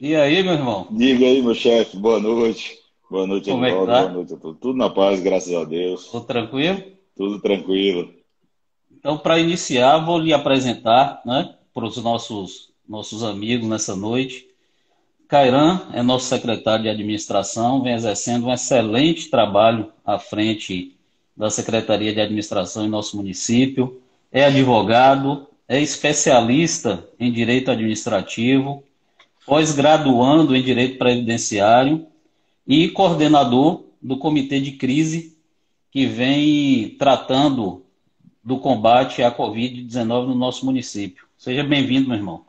E aí, meu irmão? Diga aí, meu chefe. Boa noite. Boa noite, Como Edivaldo. É tá? Boa noite a todos. Tudo na paz, graças a Deus. Tudo tranquilo? Tudo tranquilo. Então, para iniciar, vou lhe apresentar né, para os nossos, nossos amigos nessa noite. Cairan é nosso secretário de administração, vem exercendo um excelente trabalho à frente da Secretaria de Administração em nosso município. É advogado, é especialista em direito administrativo, pós-graduando em direito previdenciário e coordenador do comitê de crise que vem tratando do combate à Covid-19 no nosso município. Seja bem-vindo, meu irmão.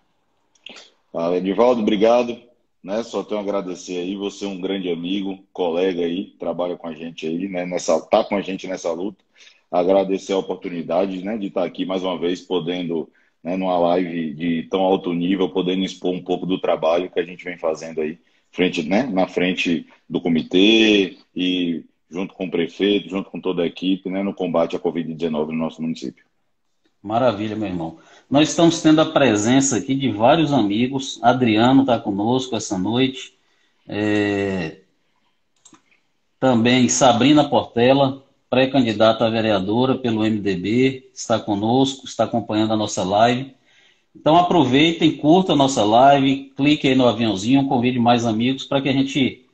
Fala, Edivaldo, obrigado. Né, só tenho a agradecer aí, você é um grande amigo, colega aí, trabalha com a gente aí, né, nessa, tá com a gente nessa luta. Agradecer a oportunidade né, de estar aqui mais uma vez, podendo, né, numa live de tão alto nível, podendo expor um pouco do trabalho que a gente vem fazendo aí, frente, né, na frente do comitê e junto com o prefeito, junto com toda a equipe, né, no combate à Covid-19 no nosso município. Maravilha, meu irmão. Nós estamos tendo a presença aqui de vários amigos. Adriano está conosco essa noite. É... Também Sabrina Portela, pré-candidata a vereadora pelo MDB, está conosco, está acompanhando a nossa live. Então aproveitem, curta a nossa live, clique aí no aviãozinho, convide mais amigos para que a gente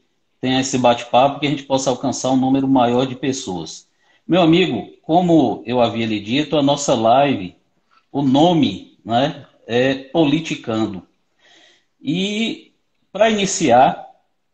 tenha esse bate-papo, que a gente possa alcançar um número maior de pessoas. Meu amigo, como eu havia lhe dito, a nossa live, o nome né, é Politicando. E para iniciar,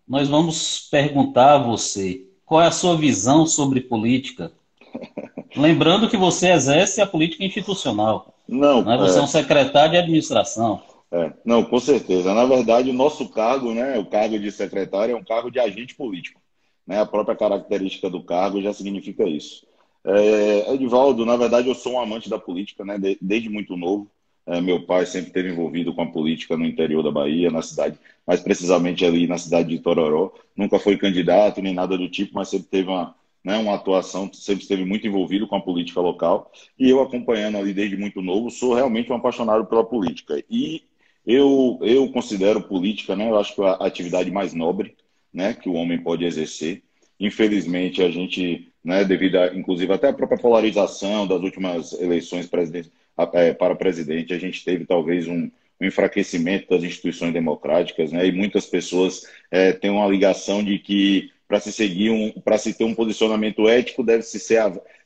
nós vamos perguntar a você qual é a sua visão sobre política. Lembrando que você exerce a política institucional. Não, né? Você é... é um secretário de administração. É, não, com certeza. Na verdade, o nosso cargo, né, o cargo de secretário, é um cargo de agente político. Né? A própria característica do cargo já significa isso. É, Edivaldo, na verdade, eu sou um amante da política, né, desde muito novo. É, meu pai sempre esteve envolvido com a política no interior da Bahia, na cidade, mais precisamente ali na cidade de Tororó. Nunca foi candidato nem nada do tipo, mas sempre teve uma, né, uma atuação, sempre esteve muito envolvido com a política local. E eu acompanhando ali desde muito novo, sou realmente um apaixonado pela política. E eu, eu considero política, né? Eu acho que é a atividade mais nobre, né? Que o homem pode exercer. Infelizmente, a gente, né? Devido, a, inclusive, até a própria polarização das últimas eleições é, para presidente, a gente teve talvez um, um, enfraquecimento das instituições democráticas, né? E muitas pessoas é, têm uma ligação de que para se seguir um, para se ter um posicionamento ético, deve se ser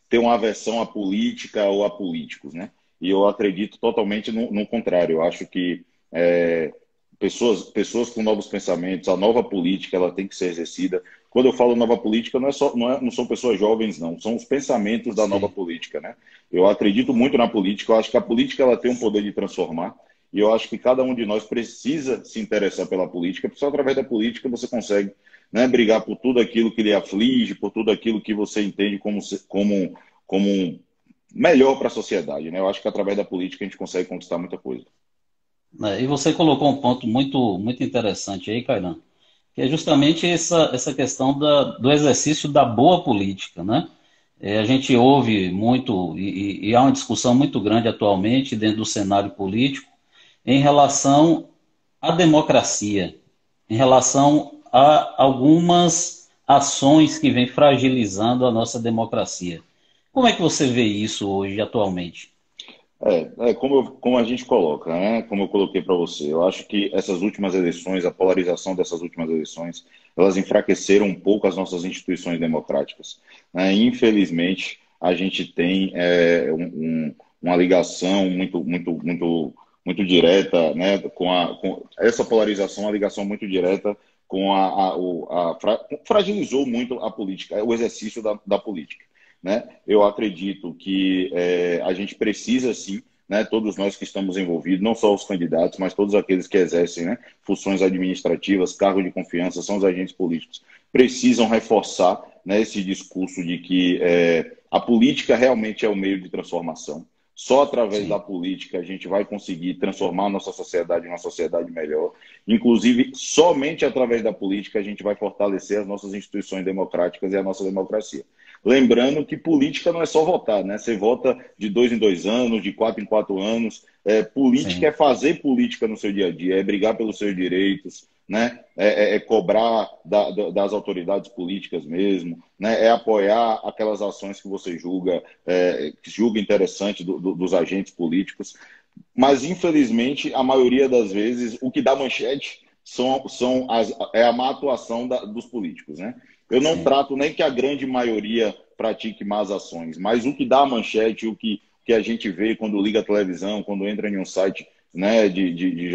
ter uma aversão à política ou a políticos, né? E eu acredito totalmente no, no contrário. Eu acho que é, pessoas, pessoas com novos pensamentos, a nova política ela tem que ser exercida. Quando eu falo nova política, não, é só, não, é, não são pessoas jovens, não, são os pensamentos da Sim. nova política. Né? Eu acredito muito na política, eu acho que a política ela tem um poder de transformar, e eu acho que cada um de nós precisa se interessar pela política, porque só através da política você consegue né, brigar por tudo aquilo que lhe aflige, por tudo aquilo que você entende como, como, como melhor para a sociedade. Né? Eu acho que através da política a gente consegue conquistar muita coisa. É, e você colocou um ponto muito, muito interessante aí, Cairan, que é justamente essa, essa questão da, do exercício da boa política, né? É, a gente ouve muito, e, e, há uma discussão muito grande atualmente dentro do cenário político, em relação à democracia, em relação a algumas ações que vêm fragilizando a nossa democracia. Como é que você vê isso hoje, atualmente? É, é como, eu, como a gente coloca, né? como eu coloquei para você, eu acho que essas últimas eleições, a polarização dessas últimas eleições, elas enfraqueceram um pouco as nossas instituições democráticas. Né? Infelizmente, a gente tem é, um, uma ligação muito, muito, muito, muito direta, né? com, a, com essa polarização, uma ligação muito direta com a, a, a, a fragilizou muito a política, o exercício da, da política. Né? Eu acredito que é, a gente precisa sim, né, todos nós que estamos envolvidos, não só os candidatos, mas todos aqueles que exercem né, funções administrativas, cargos de confiança, são os agentes políticos, precisam reforçar né, esse discurso de que é, a política realmente é o meio de transformação. Só através Sim. da política a gente vai conseguir transformar a nossa sociedade em uma sociedade melhor. Inclusive, somente através da política a gente vai fortalecer as nossas instituições democráticas e a nossa democracia. Lembrando que política não é só votar, né? Você vota de dois em dois anos, de quatro em quatro anos. É, política Sim. é fazer política no seu dia a dia, é brigar pelos seus direitos, né? É, é, é cobrar da, da, das autoridades políticas mesmo, né? É apoiar aquelas ações que você julga, é, que julga interessante do, do, dos agentes políticos. Mas, infelizmente, a maioria das vezes, o que dá manchete são, são as, é a má atuação da, dos políticos, né? Eu não Sim. trato nem que a grande maioria pratique más ações, mas o que dá manchete, o que, que a gente vê quando liga a televisão, quando entra em um site né, de, de, de,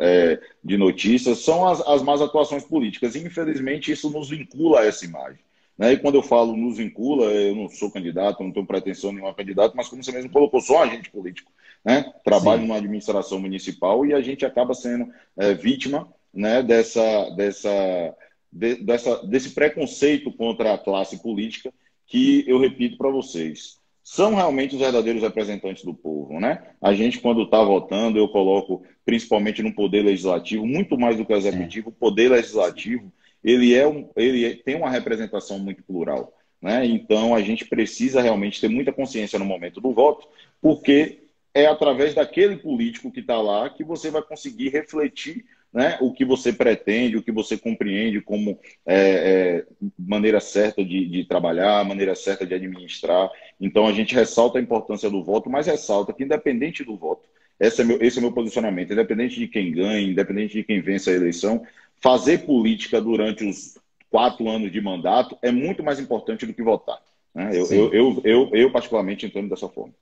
é, de notícias, são as, as más atuações políticas. E, infelizmente, isso nos vincula a essa imagem. Né? E quando eu falo nos vincula, eu não sou candidato, não tenho pretensão nenhuma candidato, mas como você mesmo colocou, sou um agente político. Né? Trabalho Sim. numa administração municipal e a gente acaba sendo é, vítima né, dessa, dessa, de, dessa, desse preconceito contra a classe política que eu repito para vocês são realmente os verdadeiros representantes do povo, né? A gente, quando está votando, eu coloco, principalmente no poder legislativo, muito mais do que o executivo, o poder legislativo, ele, é um, ele é, tem uma representação muito plural, né? Então, a gente precisa realmente ter muita consciência no momento do voto, porque é através daquele político que está lá que você vai conseguir refletir né, o que você pretende, o que você compreende como é, é, maneira certa de, de, trabalhar, maneira certa de administrar. Então a gente ressalta a importância do voto, mas ressalta que independente do voto, esse é meu, esse é meu posicionamento, independente de quem ganhe, independente de quem vence a eleição, fazer política durante os quatro anos de mandato é muito mais importante do que votar. Né? Eu, eu, eu, eu, eu, particularmente, entendo dessa forma.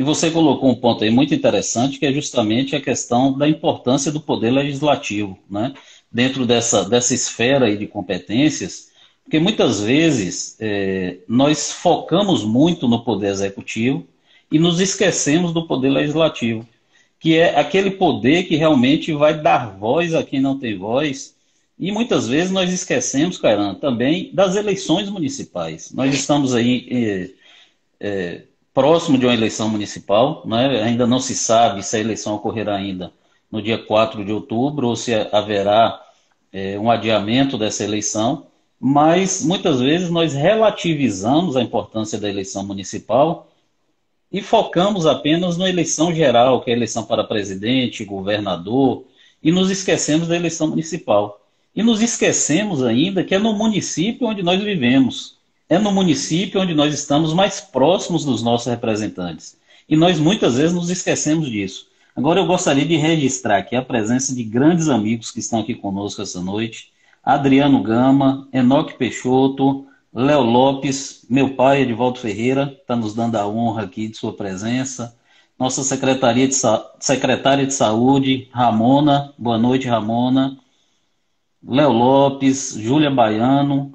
E você colocou um ponto aí muito interessante, que é justamente a questão da importância do poder legislativo, né? Dentro dessa, dessa esfera aí de competências, porque muitas vezes é, nós focamos muito no poder executivo e nos esquecemos do poder legislativo, que é aquele poder que realmente vai dar voz a quem não tem voz. E muitas vezes nós esquecemos, Cairan, também das eleições municipais. Nós estamos aí é, é, próximo de uma eleição municipal, né? ainda não se sabe se a eleição ocorrerá ainda no dia 4 de outubro ou se haverá é, um adiamento dessa eleição, mas muitas vezes nós relativizamos a importância da eleição municipal e focamos apenas na eleição geral, que é a eleição para presidente, governador, e nos esquecemos da eleição municipal. E nos esquecemos ainda que é no município onde nós vivemos é no município onde nós estamos mais próximos dos nossos representantes. E nós muitas vezes nos esquecemos disso. Agora eu gostaria de registrar aqui a presença de grandes amigos que estão aqui conosco essa noite. Adriano Gama, Enoque Peixoto, Léo Lopes, meu pai, Edvaldo Ferreira, está nos dando a honra aqui de sua presença. Nossa Secretaria de Secretária de Saúde, Ramona, boa noite, Ramona. Léo Lopes, Júlia Baiano,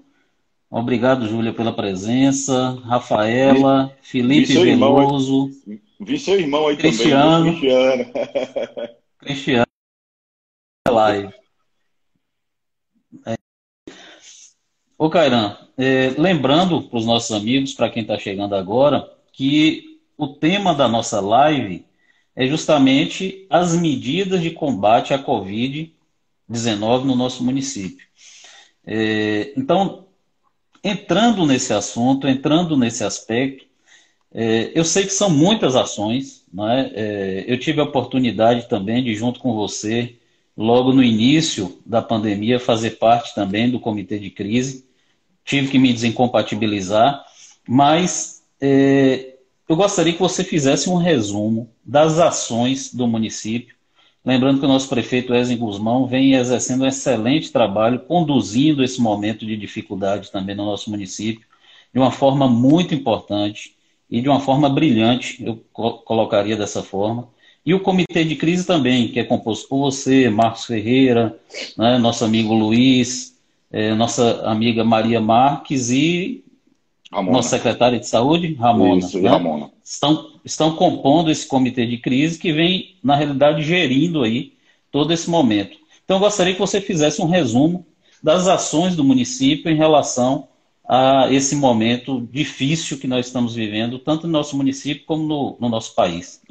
Obrigado, Júlia, pela presença. Rafaela, Felipe vi Veloso. Irmão, vi seu irmão aí Cristiano, também. Cristiano. Cristiano. Live. É. Ô, Cairan, é, lembrando para os nossos amigos, para quem está chegando agora, que o tema da nossa live é justamente as medidas de combate à Covid-19 no nosso município. É, então, entrando nesse assunto, entrando nesse aspecto, é, eu sei que são muitas ações, né? É, eu tive a oportunidade também de, junto com você, logo no início da pandemia, fazer parte também do comitê de crise. Tive que me desincompatibilizar, mas é, eu gostaria que você fizesse um resumo das ações do município Lembrando que o nosso prefeito Ezen Guzmão vem exercendo um excelente trabalho, conduzindo esse momento de dificuldade também no nosso município, de uma forma muito importante e de uma forma brilhante, eu colocaria dessa forma. E o comitê de crise também, que é composto por você, Marcos Ferreira, né, nosso amigo Luiz, é, nossa amiga Maria Marques e Ramona. nossa secretária de saúde, Ramona. Isso, né? Ramona. Estão, estão compondo esse comitê de crise que vem, na realidade, gerindo aí todo esse momento. Então, eu gostaria que você fizesse um resumo das ações do município em relação a esse momento difícil que nós estamos vivendo, tanto no nosso município como no, no nosso país.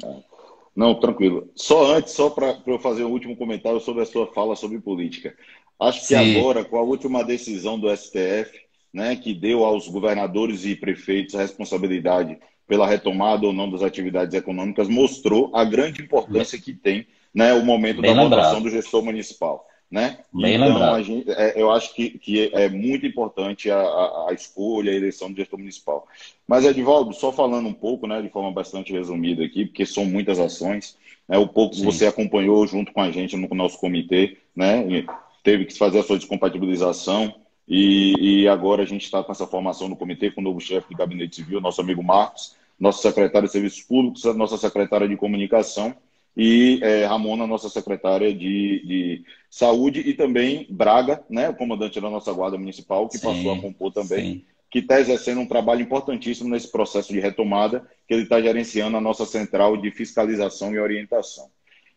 Não, tranquilo. Só antes, só para eu fazer um último comentário sobre a sua fala sobre política. Acho que Sim. agora, com a última decisão do STF, né, que deu aos governadores e prefeitos a responsabilidade pela retomada ou não das atividades econômicas, mostrou a grande importância que tem né, o momento Bem da lembrado. votação do gestor municipal. Né? Bem então, lembrado. Gente, é, eu acho que, que é muito importante a, a, a, escolha, a eleição do gestor municipal. Mas, Edvaldo, só falando um pouco, né, de forma bastante resumida aqui, porque são muitas ações, né, o pouco que você acompanhou junto com a gente no nosso comitê, né, teve que fazer a sua descompatibilização, e, e agora a gente está com essa formação no comitê com o novo chefe de gabinete civil, nosso amigo Marcos, nosso secretário de Serviços Públicos, nossa secretária de Comunicação, e é, Ramona, nossa secretária de, de, Saúde, e também Braga, né, o comandante da nossa Guarda Municipal, que sim, passou a compor também, sim. que está exercendo um trabalho importantíssimo nesse processo de retomada, que ele está gerenciando a nossa central de fiscalização e orientação.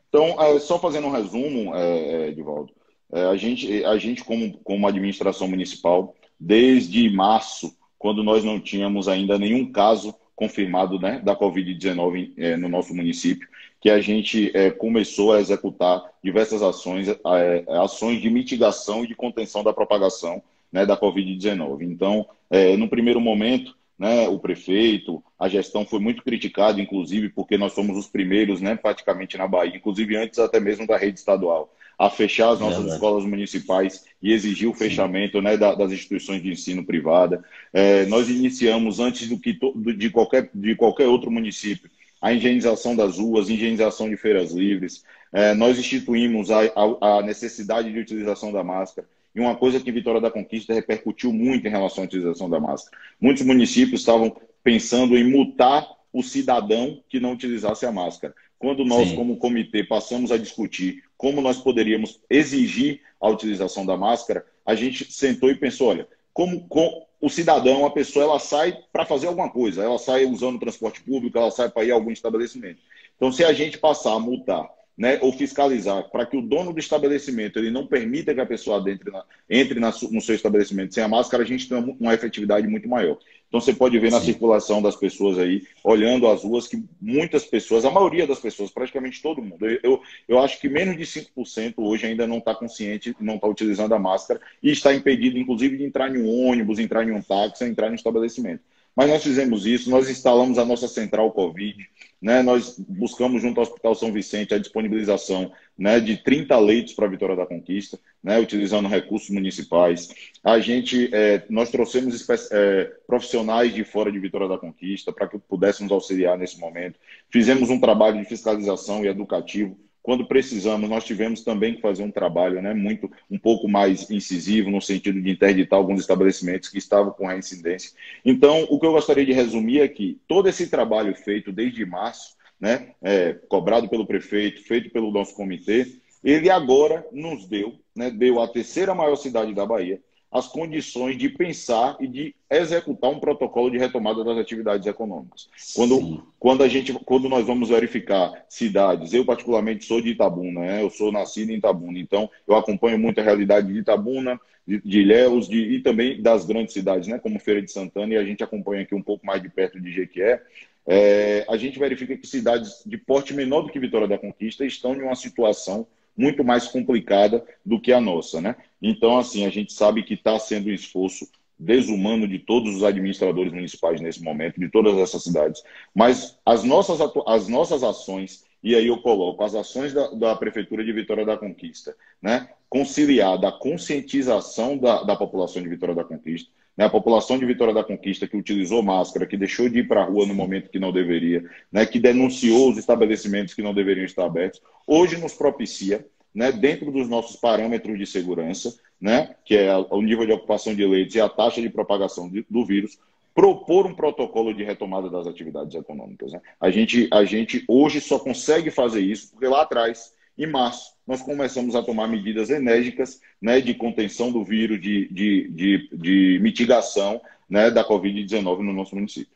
Então, é, só fazendo um resumo, é, Edivaldo, é, a, gente, a gente como, como administração municipal, desde março, quando nós não tínhamos ainda nenhum caso confirmado né, da Covid-19 é, no nosso município, que a gente é, começou a executar diversas ações, é, ações de mitigação e de contenção da propagação né, da Covid-19. Então, é, no primeiro momento, né, o prefeito, a gestão foi muito criticada, inclusive porque nós somos os primeiros, né, praticamente na Bahia, inclusive antes até mesmo da rede estadual, a fechar as nossas escolas municipais e exigir o fechamento né, das instituições de ensino privada. É, nós iniciamos, antes do que de, qualquer, de qualquer outro município, a higienização das ruas, higienização de feiras livres. É, nós instituímos a, a, a necessidade de utilização da máscara. E uma coisa que Vitória da Conquista repercutiu muito em relação à utilização da máscara. Muitos municípios estavam pensando em multar o cidadão que não utilizasse a máscara. Quando nós, Sim. como comitê, passamos a discutir como nós poderíamos exigir a utilização da máscara, a gente sentou e pensou, olha, como, com o cidadão, a pessoa, ela sai para fazer alguma coisa, ela sai usando o transporte público, ela sai para ir a algum estabelecimento. Então, se a gente passar a multar né, ou fiscalizar para que o dono do estabelecimento ele não permita que a pessoa entre, na, entre na, no seu estabelecimento sem a máscara, a gente tem uma, efetividade muito maior. Então você pode ver Sim. na circulação das pessoas aí, olhando as ruas, que muitas pessoas, a maioria das pessoas, praticamente todo mundo, eu, eu acho que menos de 5% hoje ainda não está consciente, não está utilizando a máscara e está impedido, inclusive, de entrar em um ônibus, entrar em um táxi, entrar no estabelecimento. Mas nós fizemos isso, nós instalamos a nossa central Covid, né? nós buscamos junto ao Hospital São Vicente a disponibilização né, de 30 leitos para a Vitória da Conquista, né, utilizando recursos municipais. A gente, é, nós trouxemos é, profissionais de fora de Vitória da Conquista para que pudéssemos auxiliar nesse momento. Fizemos um trabalho de fiscalização e educativo quando precisamos, nós tivemos também que fazer um trabalho né, muito um pouco mais incisivo, no sentido de interditar alguns estabelecimentos que estavam com reincidência. Então, o que eu gostaria de resumir é que todo esse trabalho feito desde março, né, é, cobrado pelo prefeito, feito pelo nosso comitê, ele agora nos deu, né, deu a terceira maior cidade da Bahia, as condições de pensar e de executar um protocolo de retomada das atividades econômicas. Quando, quando, a gente, quando nós vamos verificar cidades, eu particularmente sou de Itabuna, né? eu sou nascido em Itabuna, então eu acompanho muito a realidade de Itabuna, de, de Ilhéus de, e também das grandes cidades, né? como Feira de Santana, e a gente acompanha aqui um pouco mais de perto de Jequié. É, a gente verifica que cidades de porte menor do que Vitória da Conquista estão em uma situação muito mais complicada do que a nossa, né? Então, assim, a gente sabe que está sendo um esforço desumano de todos os administradores municipais nesse momento, de todas essas cidades. Mas as nossas, as nossas ações, e aí eu coloco as ações da, da Prefeitura de Vitória da Conquista, né? conciliar da conscientização da, da população de Vitória da Conquista, né? a população de Vitória da Conquista que utilizou máscara, que deixou de ir para a rua no momento que não deveria, né? que denunciou os estabelecimentos que não deveriam estar abertos, hoje nos propicia, né, dentro dos nossos parâmetros de segurança, né, que é o nível de ocupação de leitos e a taxa de propagação do vírus, propor um protocolo de retomada das atividades econômicas. Né? A, gente, a gente hoje só consegue fazer isso porque lá atrás, em março, nós começamos a tomar medidas enérgicas né, de contenção do vírus, de, de, de, de mitigação né, da Covid-19 no nosso município.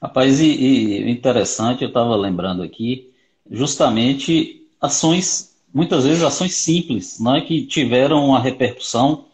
Rapaz, e, e interessante, eu estava lembrando aqui, justamente ações, muitas vezes ações simples, né, que tiveram uma repercussão,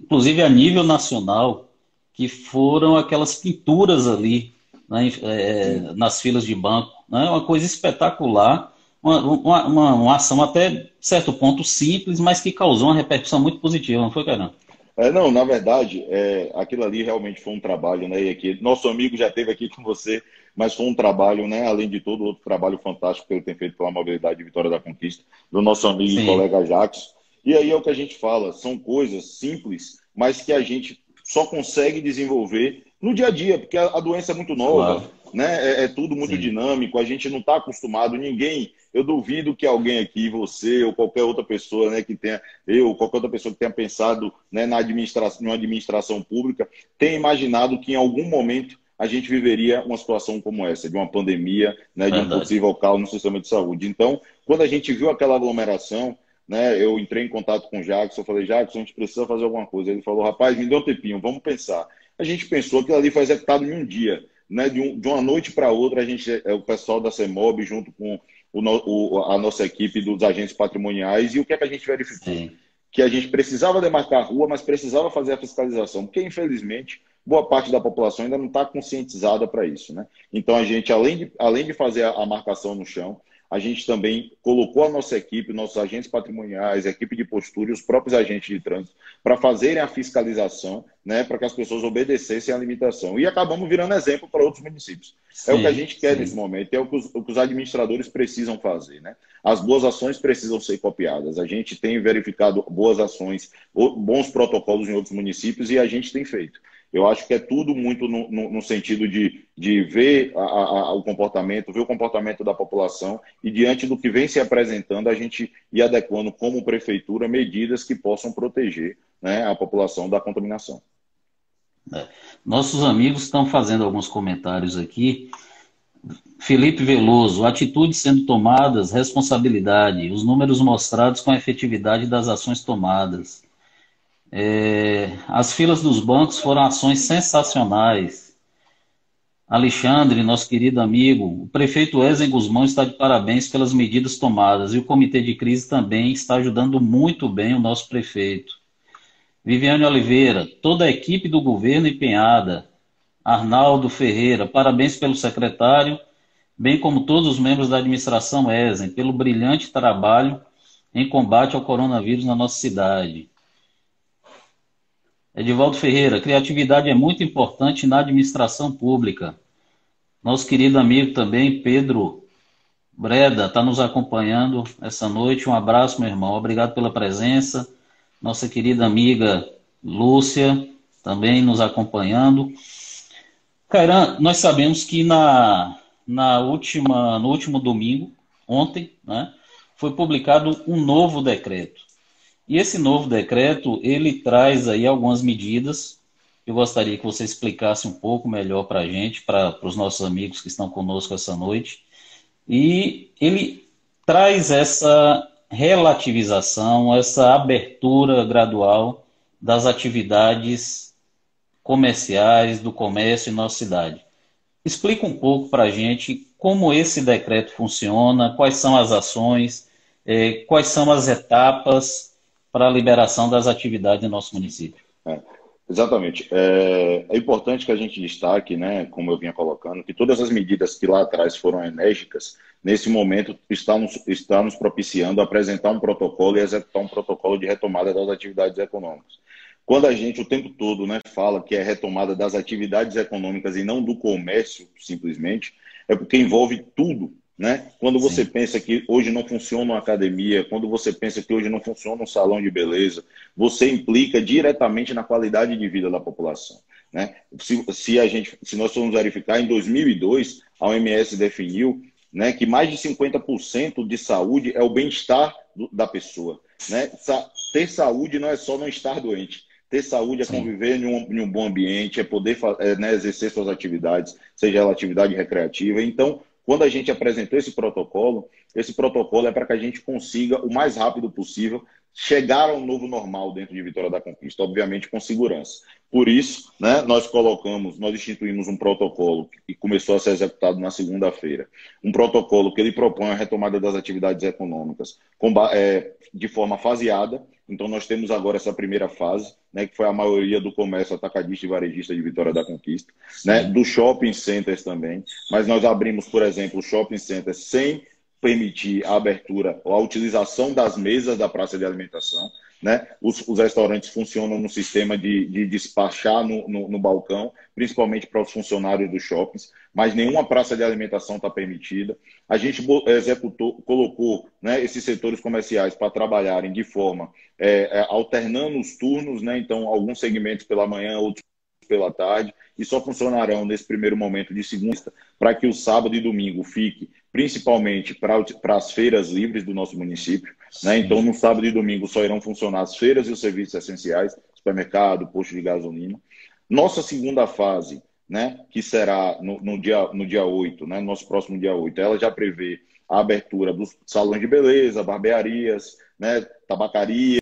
inclusive a nível nacional, que foram aquelas pinturas ali né, é, nas filas de banco. Né, uma coisa espetacular, uma, uma, uma, uma, ação até certo ponto simples, mas que causou uma repercussão muito positiva, não foi, Caramba? É, não, na verdade, é, aquilo ali realmente foi um trabalho, né? E aqui, nosso amigo já esteve aqui com você mas foi um trabalho, né, além de todo outro trabalho fantástico que ele tem feito pela mobilidade de Vitória da Conquista, do nosso amigo Sim. e colega Jacques, E aí é o que a gente fala, são coisas simples, mas que a gente só consegue desenvolver no dia a dia, porque a, doença é muito nova, claro. Né? É, é, tudo muito Sim. dinâmico, a gente não está acostumado, ninguém. Eu duvido que alguém aqui, você ou qualquer outra pessoa, né, que tenha, eu, qualquer outra pessoa que tenha pensado né, na administração, numa administração pública, tenha imaginado que em algum momento a gente viveria uma situação como essa, de uma pandemia, né, de um possível caos no sistema de saúde. Então, quando a gente viu aquela aglomeração, né, eu entrei em contato com o Jackson, falei, Jackson, a gente precisa fazer alguma coisa. Ele falou, rapaz, me deu um tempinho, vamos pensar. A gente pensou que ali foi executado em um dia. Né, de, um, de uma noite para outra, a gente, é, o pessoal da CEMOB, junto com o, o, a nossa equipe dos agentes patrimoniais, e o que é que a gente verificou? Sim. Que a gente precisava demarcar a rua, mas precisava fazer a fiscalização, porque infelizmente boa parte da população ainda não está conscientizada para isso. Né? Então a gente, além de, além de fazer a, a marcação no chão, a gente também colocou a nossa equipe, nossos agentes patrimoniais, a equipe de postura e os próprios agentes de trânsito para fazerem a fiscalização, né, para que as pessoas obedecessem à limitação. E acabamos virando exemplo para outros municípios. Sim, é o que a gente quer sim. nesse momento, é o que, os, o que, os, administradores precisam fazer. Né? As boas ações precisam ser copiadas. A gente tem verificado boas ações, bons protocolos em outros municípios e a gente tem feito. Eu acho que é tudo muito no, no, no sentido de, de ver a, a, o comportamento, ver o comportamento da população e, diante do que vem se apresentando, a gente ir adequando, como prefeitura, medidas que possam proteger né, a população da contaminação. É. Nossos amigos estão fazendo alguns comentários aqui. Felipe Veloso, atitudes sendo tomadas, responsabilidade, os números mostrados com a efetividade das ações tomadas. É, as filas dos bancos foram ações sensacionais. Alexandre, nosso querido amigo, o prefeito Ezen Guzmão está de parabéns pelas medidas tomadas e o comitê de crise também está ajudando muito bem o nosso prefeito. Viviane Oliveira, toda a equipe do governo empenhada. Arnaldo Ferreira, parabéns pelo secretário, bem como todos os membros da administração Ezen, pelo brilhante trabalho em combate ao coronavírus na nossa cidade. Edivaldo Ferreira, criatividade é muito importante na administração pública. Nosso querido amigo também, Pedro Breda, está nos acompanhando essa noite. Um abraço, meu irmão. Obrigado pela presença. Nossa querida amiga Lúcia, também nos acompanhando. Cairan, nós sabemos que na, na última, no último domingo, ontem, né, foi publicado um novo decreto. E esse novo decreto, ele traz aí algumas medidas. Eu gostaria que você explicasse um pouco melhor para a gente, para os nossos amigos que estão conosco essa noite. E ele traz essa relativização, essa abertura gradual das atividades comerciais, do comércio em nossa cidade. Explica um pouco para a gente como esse decreto funciona, quais são as ações, eh, quais são as etapas para a liberação das atividades em nosso município. É, exatamente. É, é, importante que a gente destaque, né, como eu vinha colocando, que todas as medidas que lá atrás foram enérgicas, nesse momento está nos propiciando apresentar um protocolo e executar um protocolo de retomada das atividades econômicas. Quando a gente o tempo todo né, fala que é retomada das atividades econômicas e não do comércio, simplesmente, é porque envolve tudo né? Quando você Sim. pensa que hoje não funciona uma academia, quando você pensa que hoje não funciona um salão de beleza, você implica diretamente na qualidade de vida da população. Né? Se, se, a gente, se nós formos verificar, em 2002, a OMS definiu né, que mais de 50% de saúde é o bem-estar da pessoa. Né? Sa ter saúde não é só não estar doente. Ter saúde é Sim. conviver em um, em um, bom ambiente, é poder é, né, exercer suas atividades, seja ela atividade recreativa. Então, quando a gente apresentou esse protocolo, esse protocolo é para que a gente consiga, o mais rápido possível, chegar ao novo normal dentro de Vitória da Conquista, obviamente com segurança. Por isso, né, nós colocamos, nós instituímos um protocolo que começou a ser executado na segunda-feira. Um protocolo que ele propõe a retomada das atividades econômicas é, de forma faseada. Então, nós temos agora essa primeira fase, né, que foi a maioria do comércio atacadista e varejista de Vitória da Conquista, né, do shopping centers também, mas nós abrimos, por exemplo, shopping centers sem permitir a abertura ou a utilização das mesas da praça de alimentação. Né? Os, os restaurantes funcionam no sistema de, de despachar no, no, no, balcão, principalmente para os funcionários dos shoppings, mas nenhuma praça de alimentação está permitida. A gente executou, colocou né, esses setores comerciais para trabalharem de forma é, é, alternando os turnos, né? Então, alguns segmentos pela manhã, outros pela tarde, e só funcionarão nesse primeiro momento de segunda, para que o sábado e domingo fique principalmente para as feiras livres do nosso município. Né? Então, no sábado e domingo só irão funcionar as feiras e os serviços essenciais, supermercado, posto de gasolina. Nossa segunda fase, né, que será no, no, dia, no dia 8, né, nosso próximo dia 8, ela já prevê a abertura dos salões de beleza, barbearias, né, tabacaria,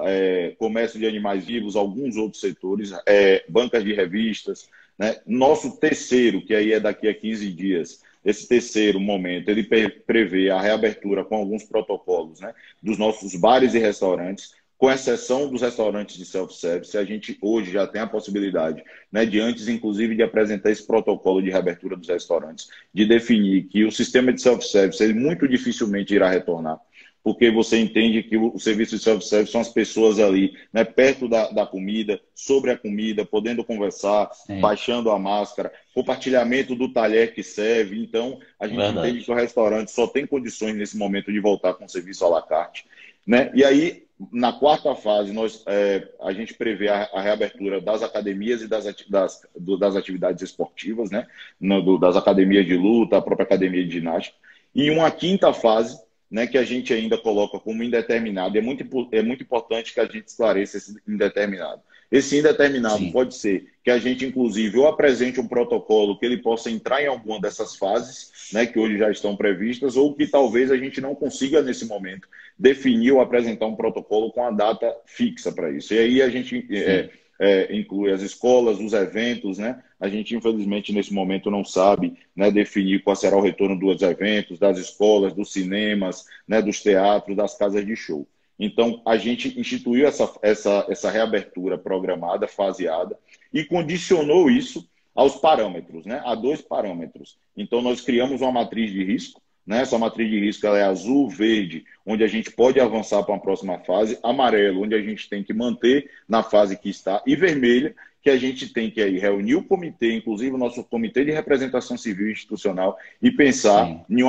é, comércio de animais vivos, alguns outros setores, é, bancas de revistas. Né? Nosso terceiro, que aí é daqui a 15 dias, esse terceiro momento, ele prevê a reabertura com alguns protocolos né, dos nossos bares e restaurantes, com exceção dos restaurantes de self-service, a gente hoje já tem a possibilidade, né, de antes, inclusive, de apresentar esse protocolo de reabertura dos restaurantes, de definir que o sistema de self-service ele muito dificilmente irá retornar porque você entende que o serviço de self-service são as pessoas ali, né, perto da, da comida, sobre a comida, podendo conversar, Sim. baixando a máscara, compartilhamento do talher que serve. Então, a gente Verdade. entende que o restaurante só tem condições nesse momento de voltar com o serviço à la carte. Né? E aí, na quarta fase, nós, é, a gente prevê a, a, reabertura das academias e das, das, do, das atividades esportivas, né? No, do, das academias de luta, a própria academia de ginástica. E uma quinta fase, né, que a gente ainda coloca como indeterminado. É muito, é muito importante que a gente esclareça esse indeterminado. Esse indeterminado Sim. pode ser que a gente, inclusive, ou apresente um protocolo que ele possa entrar em alguma dessas fases, né, que hoje já estão previstas, ou que talvez a gente não consiga, nesse momento, definir ou apresentar um protocolo com a data fixa para isso. E aí a gente é, é, inclui as escolas, os eventos, né? A gente, infelizmente, nesse momento não sabe né, definir qual será o retorno dos eventos, das escolas, dos cinemas, né, dos teatros, das casas de show. Então, a gente instituiu essa, essa, essa reabertura programada, faseada, e condicionou isso aos parâmetros, né? a dois parâmetros. Então, nós criamos uma matriz de risco, né? Essa matriz de risco ela é azul, verde, onde a gente pode avançar para uma próxima fase, amarelo, onde a gente tem que manter na fase que está, e vermelha, que a gente tem que aí reunir o comitê, inclusive o nosso comitê de representação civil institucional, e pensar em,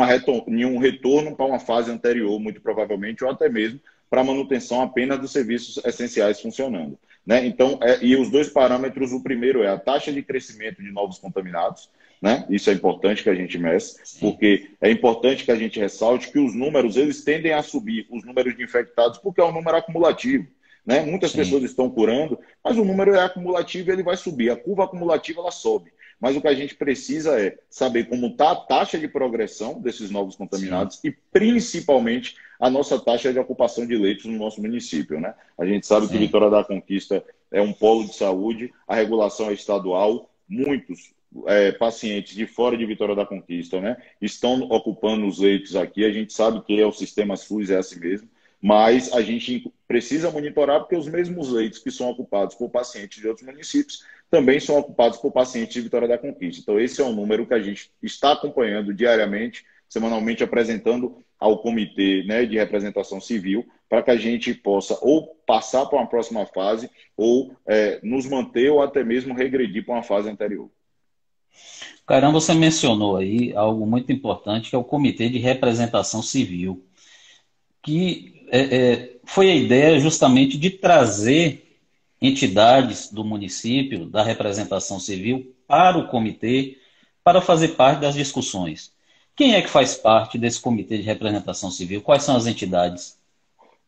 em um retorno para uma fase anterior, muito provavelmente, ou até mesmo para manutenção apenas dos serviços essenciais funcionando. Né? Então, é, e os dois parâmetros, o primeiro é a taxa de crescimento de novos contaminados, né? Isso é importante que a gente meça, porque é importante que a gente ressalte que os números eles tendem a subir, os números de infectados, porque é um número acumulativo. Né? Muitas Sim. pessoas estão curando, mas o número é acumulativo e ele vai subir. A curva acumulativa ela sobe. Mas o que a gente precisa é saber como está a taxa de progressão desses novos contaminados Sim. e principalmente a nossa taxa de ocupação de leitos no nosso município. Né? A gente sabe Sim. que Vitória da Conquista é um polo de saúde, a regulação é estadual, muitos é, pacientes de fora de Vitória da Conquista, né, estão ocupando os leitos aqui. A gente sabe que é o sistema SUS é assim mesmo, mas a gente precisa monitorar porque os mesmos leitos que são ocupados por pacientes de outros municípios também são ocupados por pacientes de Vitória da Conquista. Então, esse é um número que a gente está acompanhando diariamente, semanalmente, apresentando ao comitê né, de representação civil, para que a gente possa ou passar para uma próxima fase, ou é, nos manter, ou até mesmo regredir para uma fase anterior. Caramba, você mencionou aí algo muito importante, que é o Comitê de Representação Civil, que é, é, foi a ideia justamente de trazer entidades do município, da representação civil, para o comitê, para fazer parte das discussões. Quem é que faz parte desse comitê de representação civil? Quais são as entidades?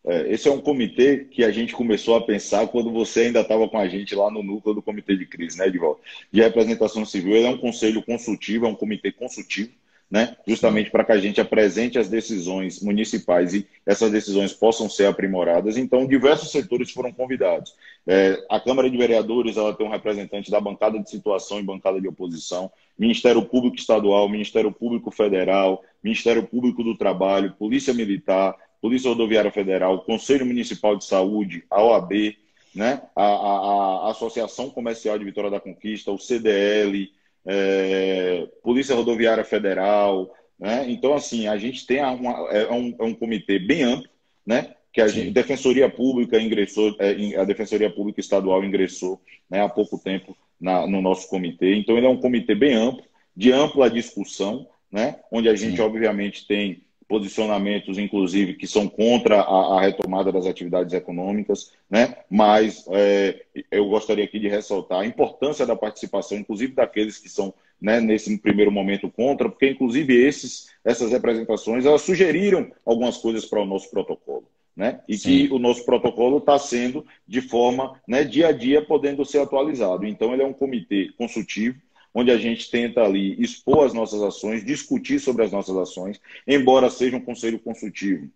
É, esse é um comitê que a gente começou a pensar quando você ainda estava com a gente lá no núcleo do comitê de crise, né, Edvaldo? De representação civil. Ele é um conselho consultivo, é um comitê consultivo, né? Justamente para que a gente apresente as decisões municipais e essas decisões possam ser aprimoradas. Então, diversos setores foram convidados. É, a Câmara de Vereadores ela tem um representante da bancada de situação e bancada de oposição, Ministério Público Estadual, Ministério Público Federal, Ministério Público do Trabalho, Polícia Militar, Polícia Rodoviária Federal, Conselho Municipal de Saúde, a OAB, né? a, a, a Associação Comercial de Vitória da Conquista, o CDL, é, Polícia Rodoviária Federal. Né? Então, assim, a gente tem uma, é, um, é um comitê bem amplo, né? Que a gente, Defensoria Pública ingressou, é, a Defensoria Pública Estadual ingressou né, há pouco tempo na, no nosso comitê. Então, ele é um comitê bem amplo, de ampla discussão, né, onde a gente, Sim. obviamente, tem posicionamentos, inclusive, que são contra a, a retomada das atividades econômicas, né? mas é, eu gostaria aqui de ressaltar a importância da participação, inclusive daqueles que são, né, nesse primeiro momento, contra, porque, inclusive, esses, essas representações elas sugeriram algumas coisas para o nosso protocolo. Né? E Sim. que o nosso protocolo está sendo, de forma, né, dia a dia, podendo ser atualizado. Então, ele é um comitê consultivo, onde a gente tenta ali expor as nossas ações, discutir sobre as nossas ações, embora seja um conselho consultivo.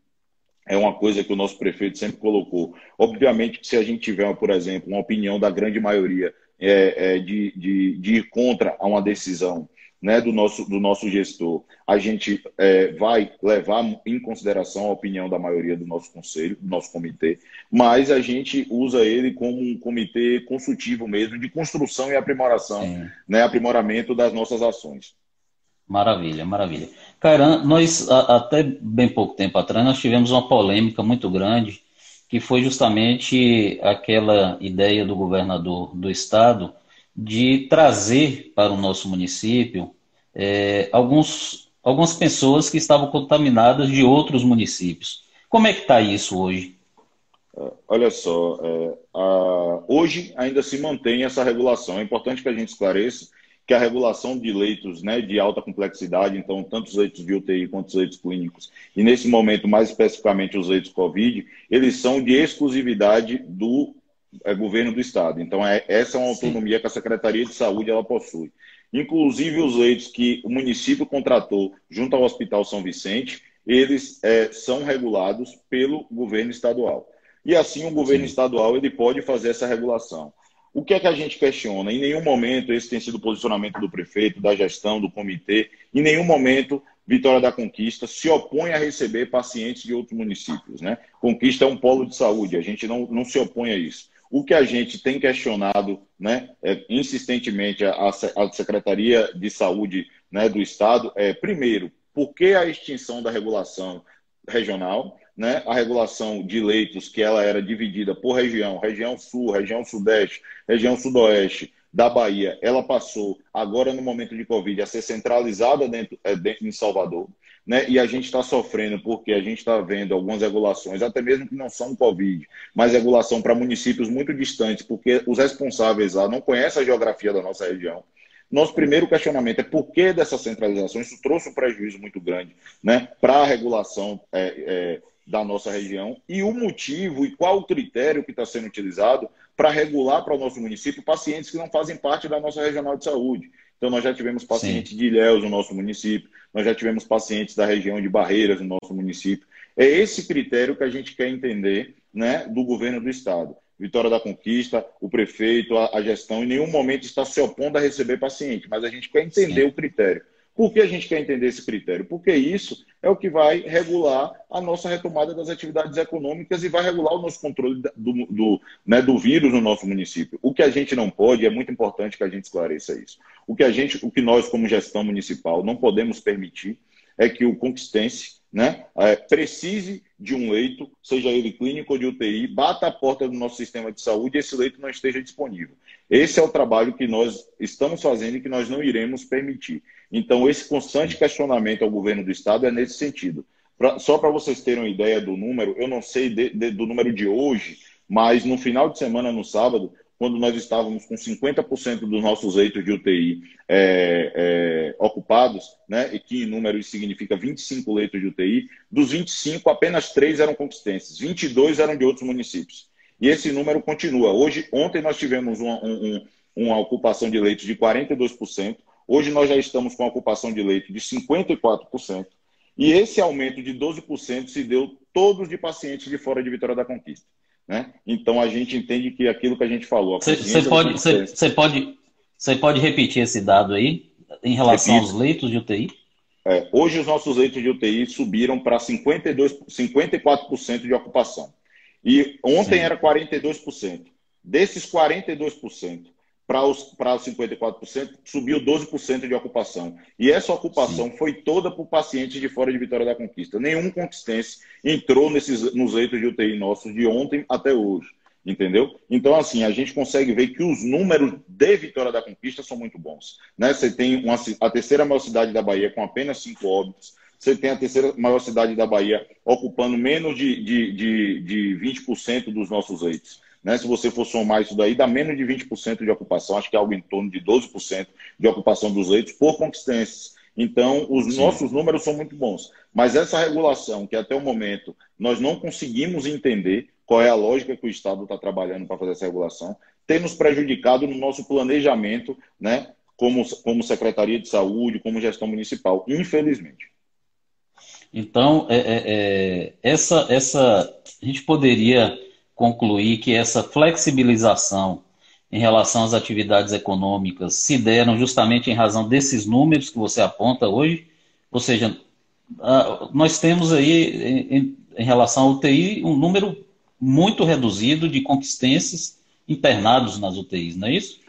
É uma coisa que o nosso prefeito sempre colocou. Obviamente que se a gente tiver, por exemplo, uma opinião da grande maioria é, é, de, de, de ir contra a uma decisão né, do, nosso, do nosso gestor, a gente é, vai levar em consideração a opinião da maioria do nosso conselho, do nosso comitê, mas a gente usa ele como um comitê consultivo mesmo, de construção e aprimoração, né, aprimoramento das nossas ações. Maravilha, maravilha. Cara, nós, até bem pouco tempo atrás, nós tivemos uma polêmica muito grande, que foi justamente aquela ideia do governador do estado de trazer para o nosso município é, alguns, algumas pessoas que estavam contaminadas de outros municípios. Como é que está isso hoje? É, olha só, é, a, hoje ainda se mantém essa regulação. É importante que a gente esclareça que a regulação de leitos né, de alta complexidade, então tanto os leitos de UTI quanto os leitos clínicos, e nesse momento mais especificamente os leitos COVID, eles são de exclusividade do é, governo do estado. Então, é, essa é uma autonomia Sim. que a Secretaria de Saúde ela possui. Inclusive, os leitos que o município contratou junto ao Hospital São Vicente, eles é, são regulados pelo governo estadual. E assim, o governo Sim. estadual ele pode fazer essa regulação. O que é que a gente questiona? Em nenhum momento esse tem sido o posicionamento do prefeito, da gestão, do comitê. Em nenhum momento Vitória da Conquista se opõe a receber pacientes de outros municípios. Né? Conquista é um polo de saúde, a gente não, não se opõe a isso. O que a gente tem questionado né, é, insistentemente a, a, Secretaria de Saúde né, do Estado é, primeiro, por que a extinção da regulação regional? Né, a regulação de leitos, que ela era dividida por região, região sul, região sudeste, região sudoeste da Bahia, ela passou agora no momento de Covid a ser centralizada dentro, é, dentro em Salvador né? E a gente está sofrendo porque a gente está vendo algumas regulações, até mesmo que não são Covid, mas regulação para municípios muito distantes, porque os responsáveis lá não conhecem a geografia da nossa região. Nosso primeiro questionamento é por que dessa centralização? Isso trouxe um prejuízo muito grande né, para a regulação é, é, da nossa região e o motivo e qual o critério que está sendo utilizado para regular para o nosso município pacientes que não fazem parte da nossa regional de saúde. Então, nós já tivemos pacientes Sim. de Ilhéus no nosso município, nós já tivemos pacientes da região de Barreiras no nosso município. É esse critério que a gente quer entender né, do governo do Estado. Vitória da Conquista, o prefeito, a, a gestão, em nenhum momento está se opondo a receber paciente, mas a gente quer entender Sim. o critério. Por que a gente quer entender esse critério? Porque isso é o que vai regular a nossa retomada das atividades econômicas e vai regular o nosso controle do, do, né, do vírus no nosso município. O que a gente não pode, é muito importante que a gente esclareça isso. O que, a gente, o que nós, como gestão municipal, não podemos permitir é que o conquistense né, é, precise de um leito, seja ele clínico ou de UTI, bata a porta do nosso sistema de saúde e esse leito não esteja disponível. Esse é o trabalho que nós estamos fazendo e que nós não iremos permitir. Então, esse constante questionamento ao governo do Estado é nesse sentido. Pra, só para vocês terem uma ideia do número, eu não sei de, de, do número de hoje, mas no final de semana, no sábado, quando nós estávamos com 50% dos nossos leitos de UTI é, é, ocupados, né, e que em número significa 25 leitos de UTI, dos 25, apenas 3 eram conquistenses, 22 eram de outros municípios. E esse número continua. Hoje, ontem nós tivemos uma, um, uma ocupação de leitos de 42%, Hoje nós já estamos com a ocupação de leito de 54%, e esse aumento de 12% se deu todos de pacientes de fora de Vitória da Conquista. Né? Então a gente entende que aquilo que a gente falou. Você pode, pode, pode repetir esse dado aí em relação Repito. aos leitos de UTI? É, hoje os nossos leitos de UTI subiram para 52, 54% de ocupação. E ontem Sim. era 42%. Desses 42%, para os, para os 54%, subiu 12% de ocupação. E essa ocupação Sim. foi toda por pacientes de fora de Vitória da Conquista. Nenhum conquistense entrou nesses, nos leitos de UTI nossos de ontem até hoje. Entendeu? Então, assim, a gente consegue ver que os números de Vitória da Conquista são muito bons. Né? Você tem uma, a terceira maior cidade da Bahia com apenas cinco óbitos. Você tem a terceira maior cidade da Bahia ocupando menos de, de, de, de 20% dos nossos leitos. Né? Se você for somar isso daí, dá menos de 20% de ocupação, acho que é algo em torno de 12% de ocupação dos leitos por conquistenses. Então, os Sim. nossos números são muito bons. Mas essa regulação, que até o momento nós não conseguimos entender qual é a lógica que o Estado está trabalhando para fazer essa regulação, tem nos prejudicado no nosso planejamento, né, como, como Secretaria de Saúde, como gestão municipal, infelizmente. Então, é, é, é essa, essa, a gente poderia concluir que essa flexibilização em relação às atividades econômicas se deram justamente em razão desses números que você aponta hoje? Ou seja, nós temos aí, em, relação ao UTI, um número muito reduzido de conquistenses internados nas UTIs, não é isso?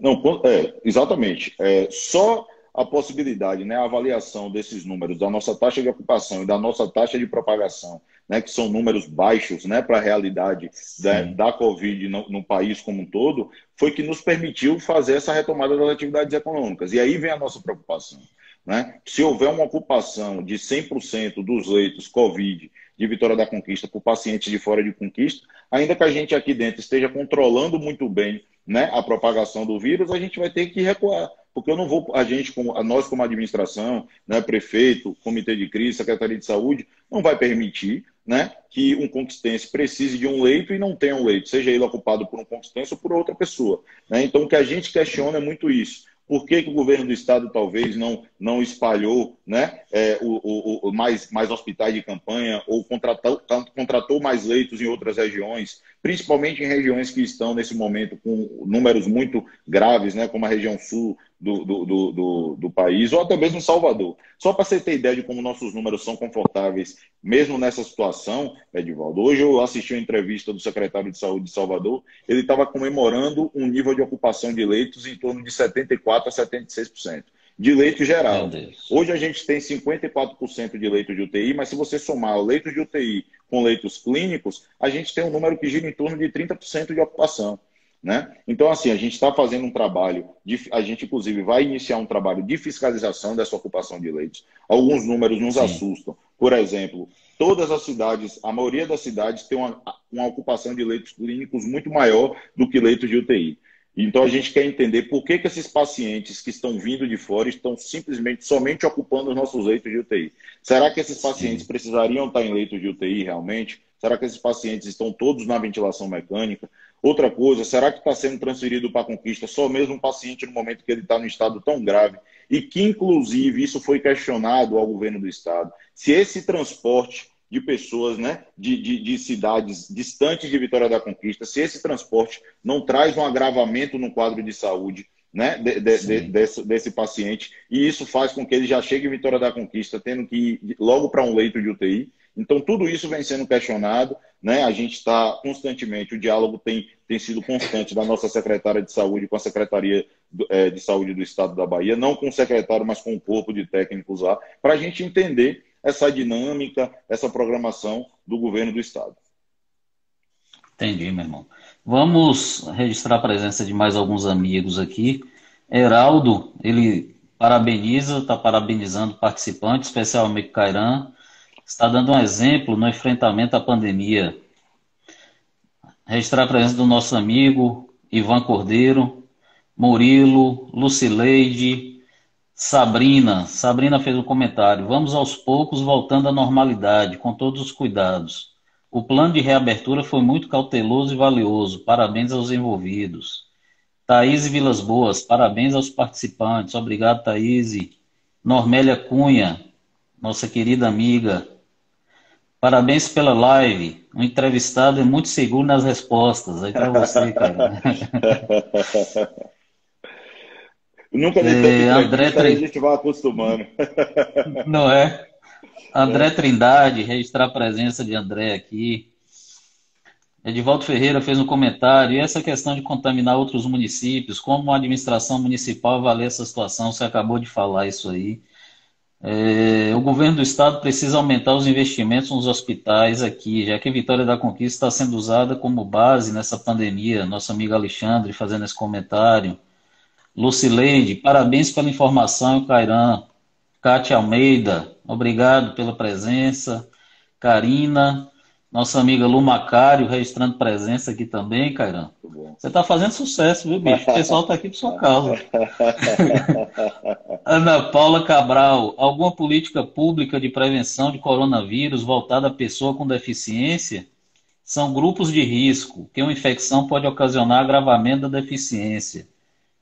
Não, é, exatamente. É, só a possibilidade, né, a avaliação desses números, da nossa taxa de ocupação e da nossa taxa de propagação, né, que são números baixos né, para a realidade da, da, Covid no, no, país como um todo, foi que nos permitiu fazer essa retomada das atividades econômicas. E aí vem a nossa preocupação. Né? Se houver uma ocupação de 100% dos leitos Covid de Vitória da Conquista por pacientes de fora de conquista, ainda que a gente aqui dentro esteja controlando muito bem né, a propagação do vírus, a gente vai ter que recuar. Porque eu não vou, a gente, como, nós como administração, né, prefeito, comitê de crise, secretaria de saúde, não vai permitir né, que um conquistense precise de um leito e não tenha um leito, seja ele ocupado por um conquistense ou por outra pessoa. Né? Então, o que a gente questiona é muito isso. Por que, que o governo do estado talvez não, não espalhou né, é, o, o, o, mais, mais hospitais de campanha ou contratou, contratou mais leitos em outras regiões, principalmente em regiões que estão nesse momento com números muito graves, né, como a região sul, do, do, do, do, país, ou até mesmo Salvador. Só para você ter ideia de como nossos números são confortáveis, mesmo nessa situação, Edvaldo. Hoje eu assisti uma entrevista do secretário de Saúde de Salvador, ele estava comemorando um nível de ocupação de leitos em torno de 74% a 76%. De leito geral. Hoje a gente tem 54% de leitos de UTI, mas se você somar leitos de UTI com leitos clínicos, a gente tem um número que gira em torno de 30% de ocupação. Né? Então, assim, a gente está fazendo um trabalho, de, a gente inclusive vai iniciar um trabalho de fiscalização dessa ocupação de leitos. Alguns números nos Sim. assustam. Por exemplo, todas as cidades, a maioria das cidades tem uma, uma ocupação de leitos clínicos muito maior do que leitos de UTI. Então a gente quer entender por que, que esses pacientes que estão vindo de fora estão simplesmente somente ocupando os nossos leitos de UTI. Será que esses pacientes Sim. precisariam estar em leitos de UTI realmente? Será que esses pacientes estão todos na ventilação mecânica? Outra coisa, será que está sendo transferido para a conquista só mesmo um paciente no momento que ele está no estado tão grave? E que, inclusive, isso foi questionado ao governo do estado. Se esse transporte de pessoas né, de, de, de, cidades distantes de Vitória da Conquista, se esse transporte não traz um agravamento no quadro de saúde né, de, de, desse, desse, paciente, e isso faz com que ele já chegue em Vitória da Conquista tendo que ir logo para um leito de UTI. Então, tudo isso vem sendo questionado. Né? A gente está constantemente, o diálogo tem, tem sido constante da nossa secretária de saúde com a Secretaria é, de Saúde do Estado da Bahia, não com o secretário, mas com o corpo de técnicos lá, para a gente entender essa dinâmica, essa programação do governo do Estado. Entendi, meu irmão. Vamos registrar a presença de mais alguns amigos aqui. Heraldo, ele parabeniza, está parabenizando o participante, especialmente Cairan, está dando um exemplo no enfrentamento à pandemia. Registrar a presença do nosso amigo Ivan Cordeiro, Murilo, Lucileide, Sabrina, Sabrina fez um comentário. Vamos aos poucos voltando à normalidade, com todos os cuidados. O plano de reabertura foi muito cauteloso e valioso. Parabéns aos envolvidos. Thaís Vilas Boas, parabéns aos participantes. Obrigado, Thaís. Normélia Cunha, nossa querida amiga. Parabéns pela live. O entrevistado é muito seguro nas respostas. Aí para você, cara. Nunca dei é, André Trindade. a gente vai acostumando. Não é? André. Trindade, registrar a presença de André aqui. Edivaldo Ferreira fez um comentário, e essa questão de contaminar outros municípios, como a administração municipal avalia essa situação? Você acabou de falar isso aí. É, o governo do estado precisa aumentar os investimentos nos hospitais aqui, já que Vitória da Conquista está sendo usada como base nessa pandemia. Nosso amigo Alexandre fazendo esse comentário. Lucileide, parabéns pela informação, Cairan. Cátia Almeida, obrigado pela presença. Karina, nossa amiga Lu Macário registrando presença aqui também, Cairan. Você está fazendo sucesso, viu, bicho? O pessoal está aqui por sua causa. Ana Paula Cabral, alguma política pública de prevenção de coronavírus voltada à pessoa com deficiência? São grupos de risco, que uma infecção pode ocasionar agravamento da deficiência.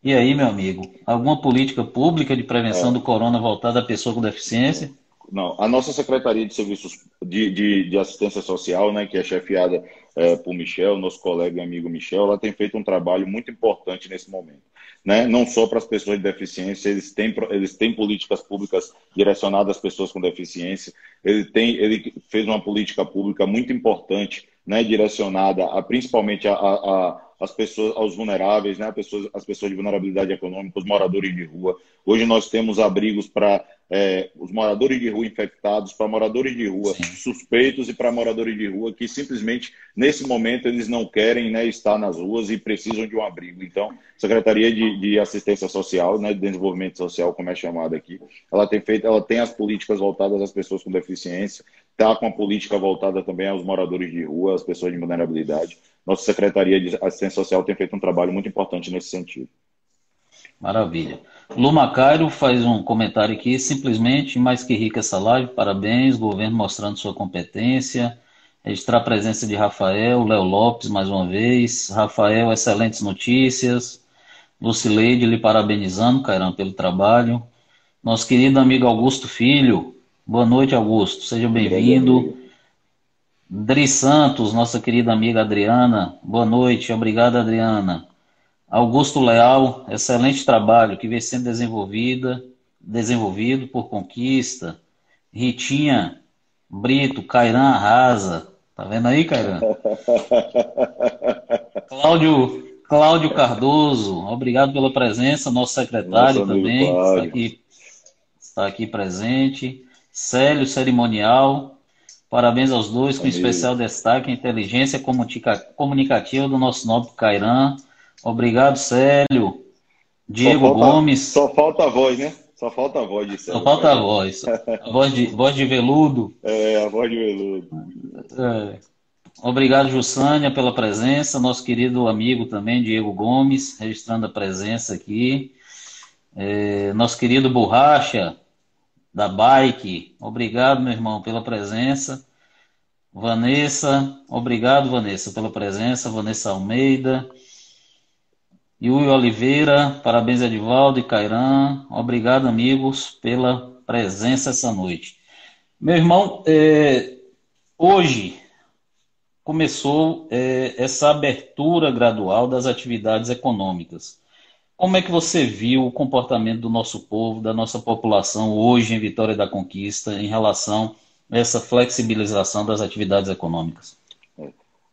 E aí, meu amigo, alguma política pública de prevenção é. do corona voltada à pessoa com deficiência? Não, a nossa Secretaria de Serviços de, de, de Assistência Social, né, que é chefiada é, por Michel, nosso colega e amigo Michel, ela tem feito um trabalho muito importante nesse momento. Né? Não só para as pessoas de deficiência, eles têm, eles têm políticas públicas direcionadas às pessoas com deficiência, ele, tem, ele fez uma política pública muito importante, né, direcionada a, principalmente a, a as pessoas, aos vulneráveis, né, as, pessoas, as pessoas de vulnerabilidade econômica, os moradores de rua. Hoje nós temos abrigos para é, os moradores de rua infectados, para moradores de rua Sim. suspeitos e para moradores de rua que simplesmente, nesse momento, eles não querem né, estar nas ruas e precisam de um abrigo. Então, Secretaria de, de Assistência Social, né, de Desenvolvimento Social, como é chamada aqui, ela tem feito, ela tem as políticas voltadas às pessoas com deficiência, está com a política voltada também aos moradores de rua, às pessoas de vulnerabilidade. Nossa Secretaria de Assistência Social tem feito um trabalho muito importante nesse sentido. Maravilha. Lu Macairo faz um comentário aqui, simplesmente mais que rica essa live, parabéns, governo mostrando sua competência, registrar a presença de Rafael, Léo Lopes mais uma vez, Rafael, excelentes notícias, Lucileide lhe parabenizando, Cairão, pelo trabalho, nosso querido amigo Augusto Filho, boa noite Augusto, seja bem-vindo, Dri Santos, nossa querida amiga Adriana, boa noite, obrigado Adriana. Augusto Leal, excelente trabalho que vem sendo desenvolvida, desenvolvido por Conquista. Ritinha Brito, Cairan Arrasa, tá vendo aí, Cairan? Cláudio, Cláudio Cardoso, obrigado pela presença, nosso secretário nosso também, está aqui, está aqui presente. Célio Cerimonial, Parabéns aos dois, com especial destaque a inteligência comunicativa do nosso nobre Cairan. Obrigado, Célio. Diego só falta, Gomes. Só falta a voz, né? Só falta a voz de Célio. Só falta a voz. A voz de, voz de veludo. É, a voz de veludo. É. Obrigado, Jussânia, pela presença. Nosso querido amigo também, Diego Gomes, registrando a presença aqui. É, nosso querido Borracha, da Bike. Obrigado, meu irmão, pela presença. Vanessa, obrigado, Vanessa, pela presença. Vanessa Almeida. Yui Oliveira, parabéns, Edivaldo e Cairan. Obrigado, amigos, pela presença essa noite. Meu irmão, é, hoje começou é, essa abertura gradual das atividades econômicas. Como é que você viu o comportamento do nosso povo, da nossa população hoje em Vitória da Conquista em relação a essa flexibilização das atividades econômicas?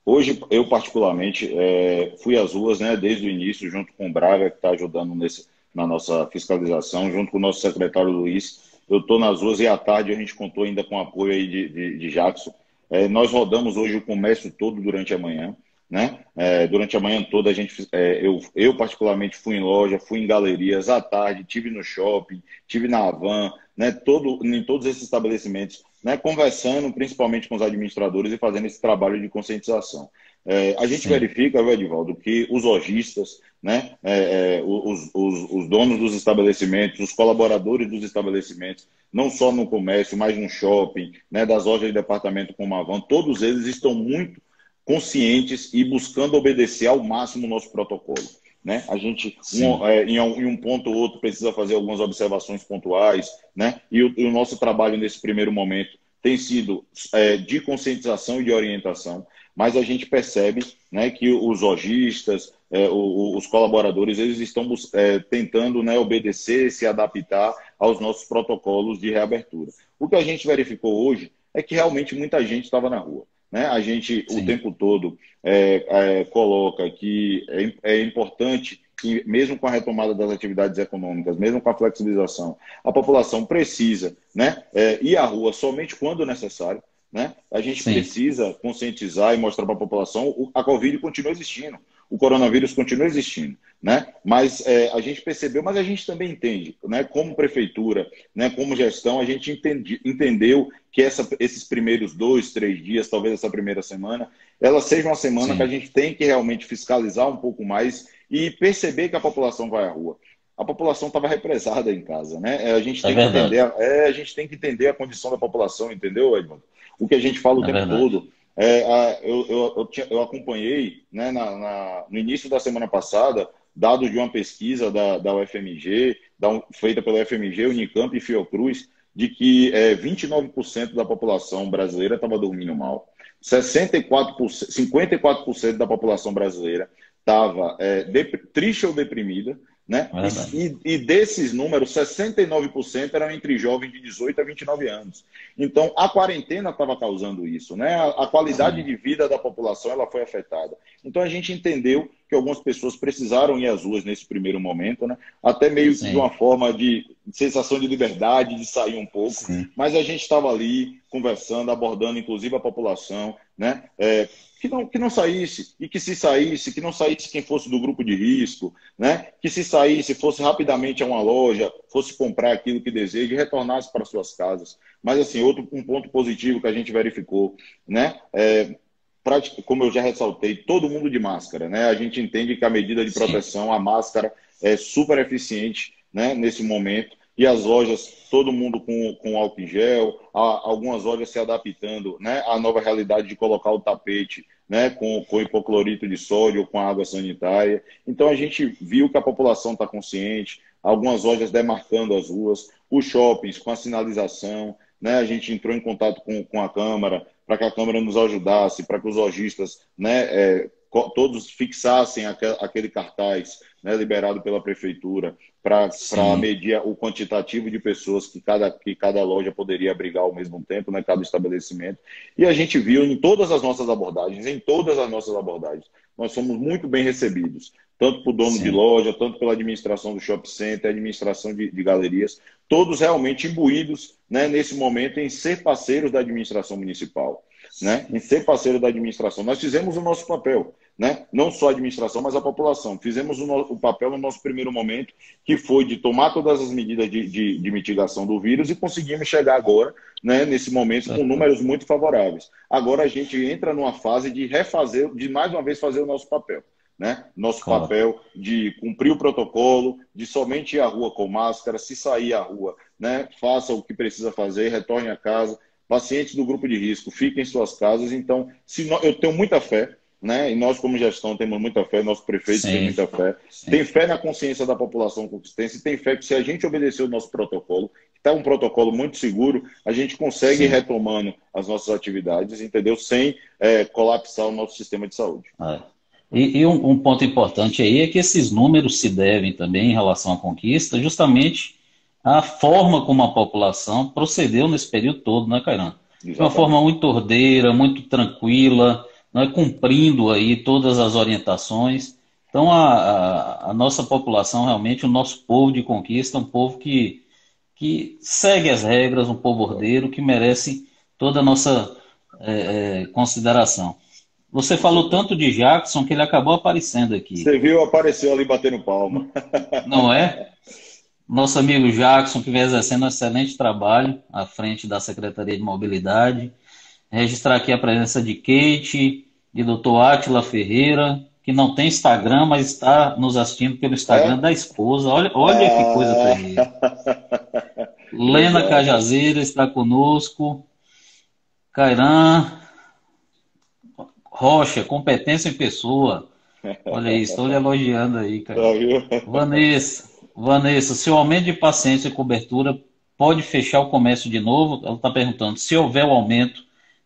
Hoje, eu particularmente é, fui às ruas né, desde o início, junto com o Braga, que está ajudando nesse, na nossa fiscalização, junto com o nosso secretário Luiz. Eu estou nas ruas e à tarde a gente contou ainda com o apoio aí de, de, de Jackson. É, nós rodamos hoje o comércio todo durante a manhã. Né? É, durante a manhã toda a gente, é, eu, eu particularmente fui em loja, fui em galerias à tarde, tive no shopping, tive na Avan, né? Todo, em todos esses estabelecimentos, né? Conversando principalmente com os administradores e fazendo esse trabalho de conscientização. É, a gente Sim. verifica, Edivaldo, que os lojistas, né? É, é, os, os, os donos dos estabelecimentos, os colaboradores dos estabelecimentos, não só no comércio, mas no shopping, né? Das lojas de departamento como a Avan, todos eles estão muito conscientes e buscando obedecer ao máximo o nosso protocolo. Né? A gente, um, é, em, um, em, um, ponto ou outro, precisa fazer algumas observações pontuais, né? e, o, e o nosso trabalho nesse primeiro momento tem sido é, de conscientização e de orientação, mas a gente percebe né, que os lojistas, é, os colaboradores, eles estão é, tentando né, obedecer, se adaptar aos nossos protocolos de reabertura. O que a gente verificou hoje é que realmente muita gente estava na rua. Né? A gente Sim. o tempo todo é, é, coloca que é, é importante que, mesmo com a retomada das atividades econômicas, mesmo com a flexibilização, a população precisa né, é, ir à rua somente quando necessário. Né? A gente Sim. precisa conscientizar e mostrar para a população a Covid continua existindo o coronavírus continua existindo, né? Mas é, a gente percebeu, mas a gente também entende, né? Como prefeitura, né? Como gestão, a gente entendi, entendeu que essa, esses primeiros dois, três dias, talvez essa primeira semana, ela seja uma semana Sim. que a gente tem que realmente fiscalizar um pouco mais e perceber que a população vai à rua. A população estava represada em casa, né? É, a gente, é tem que entender, é, a gente tem que entender a condição da população, entendeu, Edmund? O que a gente fala o é tempo verdade. todo é, a, eu, eu, eu, tinha, eu, acompanhei né, na, na, no início da semana passada dados de uma pesquisa da, da UFMG, da, feita pela UFMG, Unicamp e Fiocruz, de que é, 29% da população brasileira estava dormindo mal. 64%, 54% da população brasileira estava é, triste ou deprimida, né? E, e, desses números, 69% eram entre jovens de 18 a 29 anos. Então, a quarentena estava causando isso. Né? A, a qualidade Sim. de vida da população ela foi afetada. Então, a gente entendeu que algumas pessoas precisaram ir às ruas nesse primeiro momento, né? até meio que de uma forma de sensação de liberdade, de sair um pouco. Sim. Mas a gente estava ali conversando, abordando inclusive a população, né? É, que não, que não saísse, e que se saísse, que não saísse quem fosse do grupo de risco, né? que se saísse, fosse rapidamente a uma loja, fosse comprar aquilo que deseja e retornasse para suas casas. Mas, assim, outro um ponto positivo que a gente verificou, né? É, como eu já ressaltei, todo mundo de máscara, né? A gente entende que a medida de proteção, Sim. a máscara, é super eficiente né, nesse momento e as lojas, todo mundo com, com álcool em gel, algumas lojas se adaptando né, à nova realidade de colocar o tapete né, com, com hipoclorito de sódio, com água sanitária. Então a gente viu que a população está consciente, algumas lojas demarcando as ruas, os shoppings com a sinalização, né, a gente entrou em contato com, com a Câmara para que a Câmara nos ajudasse, para que os lojistas né, é, todos fixassem aquele cartaz né, liberado pela prefeitura para medir o quantitativo de pessoas que cada, que cada loja poderia abrigar ao mesmo tempo, né, cada estabelecimento. E a gente viu em todas as nossas abordagens, em todas as nossas abordagens, nós somos muito bem recebidos, tanto por dono Sim. de loja, tanto pela administração do shopping center, administração de, de galerias, todos realmente imbuídos né, nesse momento em ser parceiros da administração municipal, né, em ser parceiro da administração. Nós fizemos o nosso papel né? não só a administração, mas a população. Fizemos o, o, papel no nosso primeiro momento, que foi de tomar todas as medidas de, de, de mitigação do vírus e conseguimos chegar agora, né, nesse momento, com números muito favoráveis. Agora a gente entra numa fase de refazer, de mais uma vez fazer o nosso papel. Né? Nosso claro. papel de cumprir o protocolo, de somente ir à rua com máscara, se sair à rua, né? faça o que precisa fazer, retorne a casa. Pacientes do grupo de risco, fiquem em suas casas. Então, se eu tenho muita fé né? E nós, como gestão, temos muita fé, nosso prefeito sim, tem muita fé. Sim. Tem fé na consciência da população conquistense, tem fé que se a gente obedecer o nosso protocolo, que está um protocolo muito seguro, a gente consegue ir retomando as nossas atividades, entendeu? Sem é, colapsar o nosso sistema de saúde. É. E, e um, um, ponto importante aí é que esses números se devem também em relação à conquista, justamente à forma como a população procedeu nesse período todo, né, Cairan? De uma forma muito ordeira, muito tranquila, é cumprindo aí todas as orientações. Então, a, a, a, nossa população, realmente, o nosso povo de conquista, é um povo que, que segue as regras, um povo ordeiro, que merece toda a nossa é, é, consideração. Você falou tanto de Jackson que ele acabou aparecendo aqui. Você viu, apareceu ali batendo palma. Não é? Nosso amigo Jackson, que vem exercendo um excelente trabalho à frente da Secretaria de Mobilidade registrar aqui a presença de Kate, de Dr. Átila Ferreira, que não tem Instagram, mas está nos assistindo pelo Instagram é? da esposa. Olha, olha ah. que coisa terrível. Lena é. Cajazeira está conosco. Cairan Rocha, competência em pessoa. Olha isso, estou lhe elogiando aí, cara. Vanessa, Vanessa, se o aumento de pacientes e cobertura pode fechar o comércio de novo? Ela está perguntando. Se houver o aumento,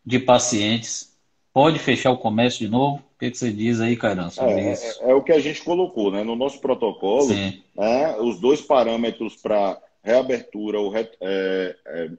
de pacientes. Pode fechar o comércio de novo? O que, você diz aí, Caramba, sobre é, isso? É, é, o que a gente colocou, né? No nosso protocolo, né, os dois parâmetros para reabertura ou re, é, é,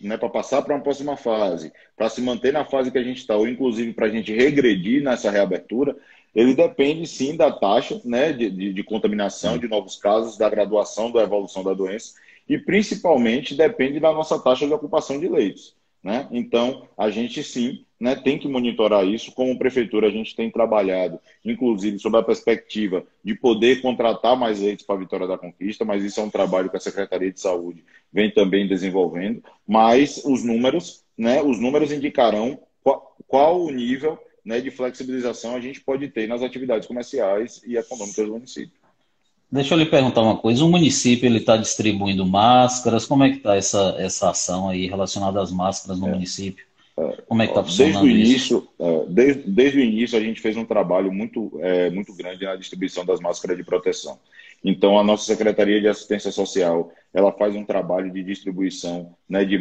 né, para passar para uma próxima fase, para se manter na fase que a gente está, ou inclusive para a gente regredir nessa reabertura, ele depende sim da taxa né, de, de, de, contaminação, de novos casos, da graduação, da evolução da doença, e principalmente depende da nossa taxa de ocupação de leitos. Né? Então, a gente sim né, tem que monitorar isso. Como prefeitura, a gente tem trabalhado, inclusive, sob a perspectiva de poder contratar mais leitos para a Vitória da Conquista, mas isso é um trabalho que a Secretaria de Saúde vem também desenvolvendo. Mas os números, né, os números indicarão qual, qual o nível né, de flexibilização a gente pode ter nas atividades comerciais e econômicas do município. Deixa eu lhe perguntar uma coisa. O município ele está distribuindo máscaras. Como é que está essa, essa ação aí relacionada às máscaras no é. município? É. Como é que está funcionando desde o início, isso? É, desde, desde, o início a gente fez um trabalho muito, é, muito grande na distribuição das máscaras de proteção. Então a nossa Secretaria de Assistência Social ela faz um trabalho de distribuição né, de,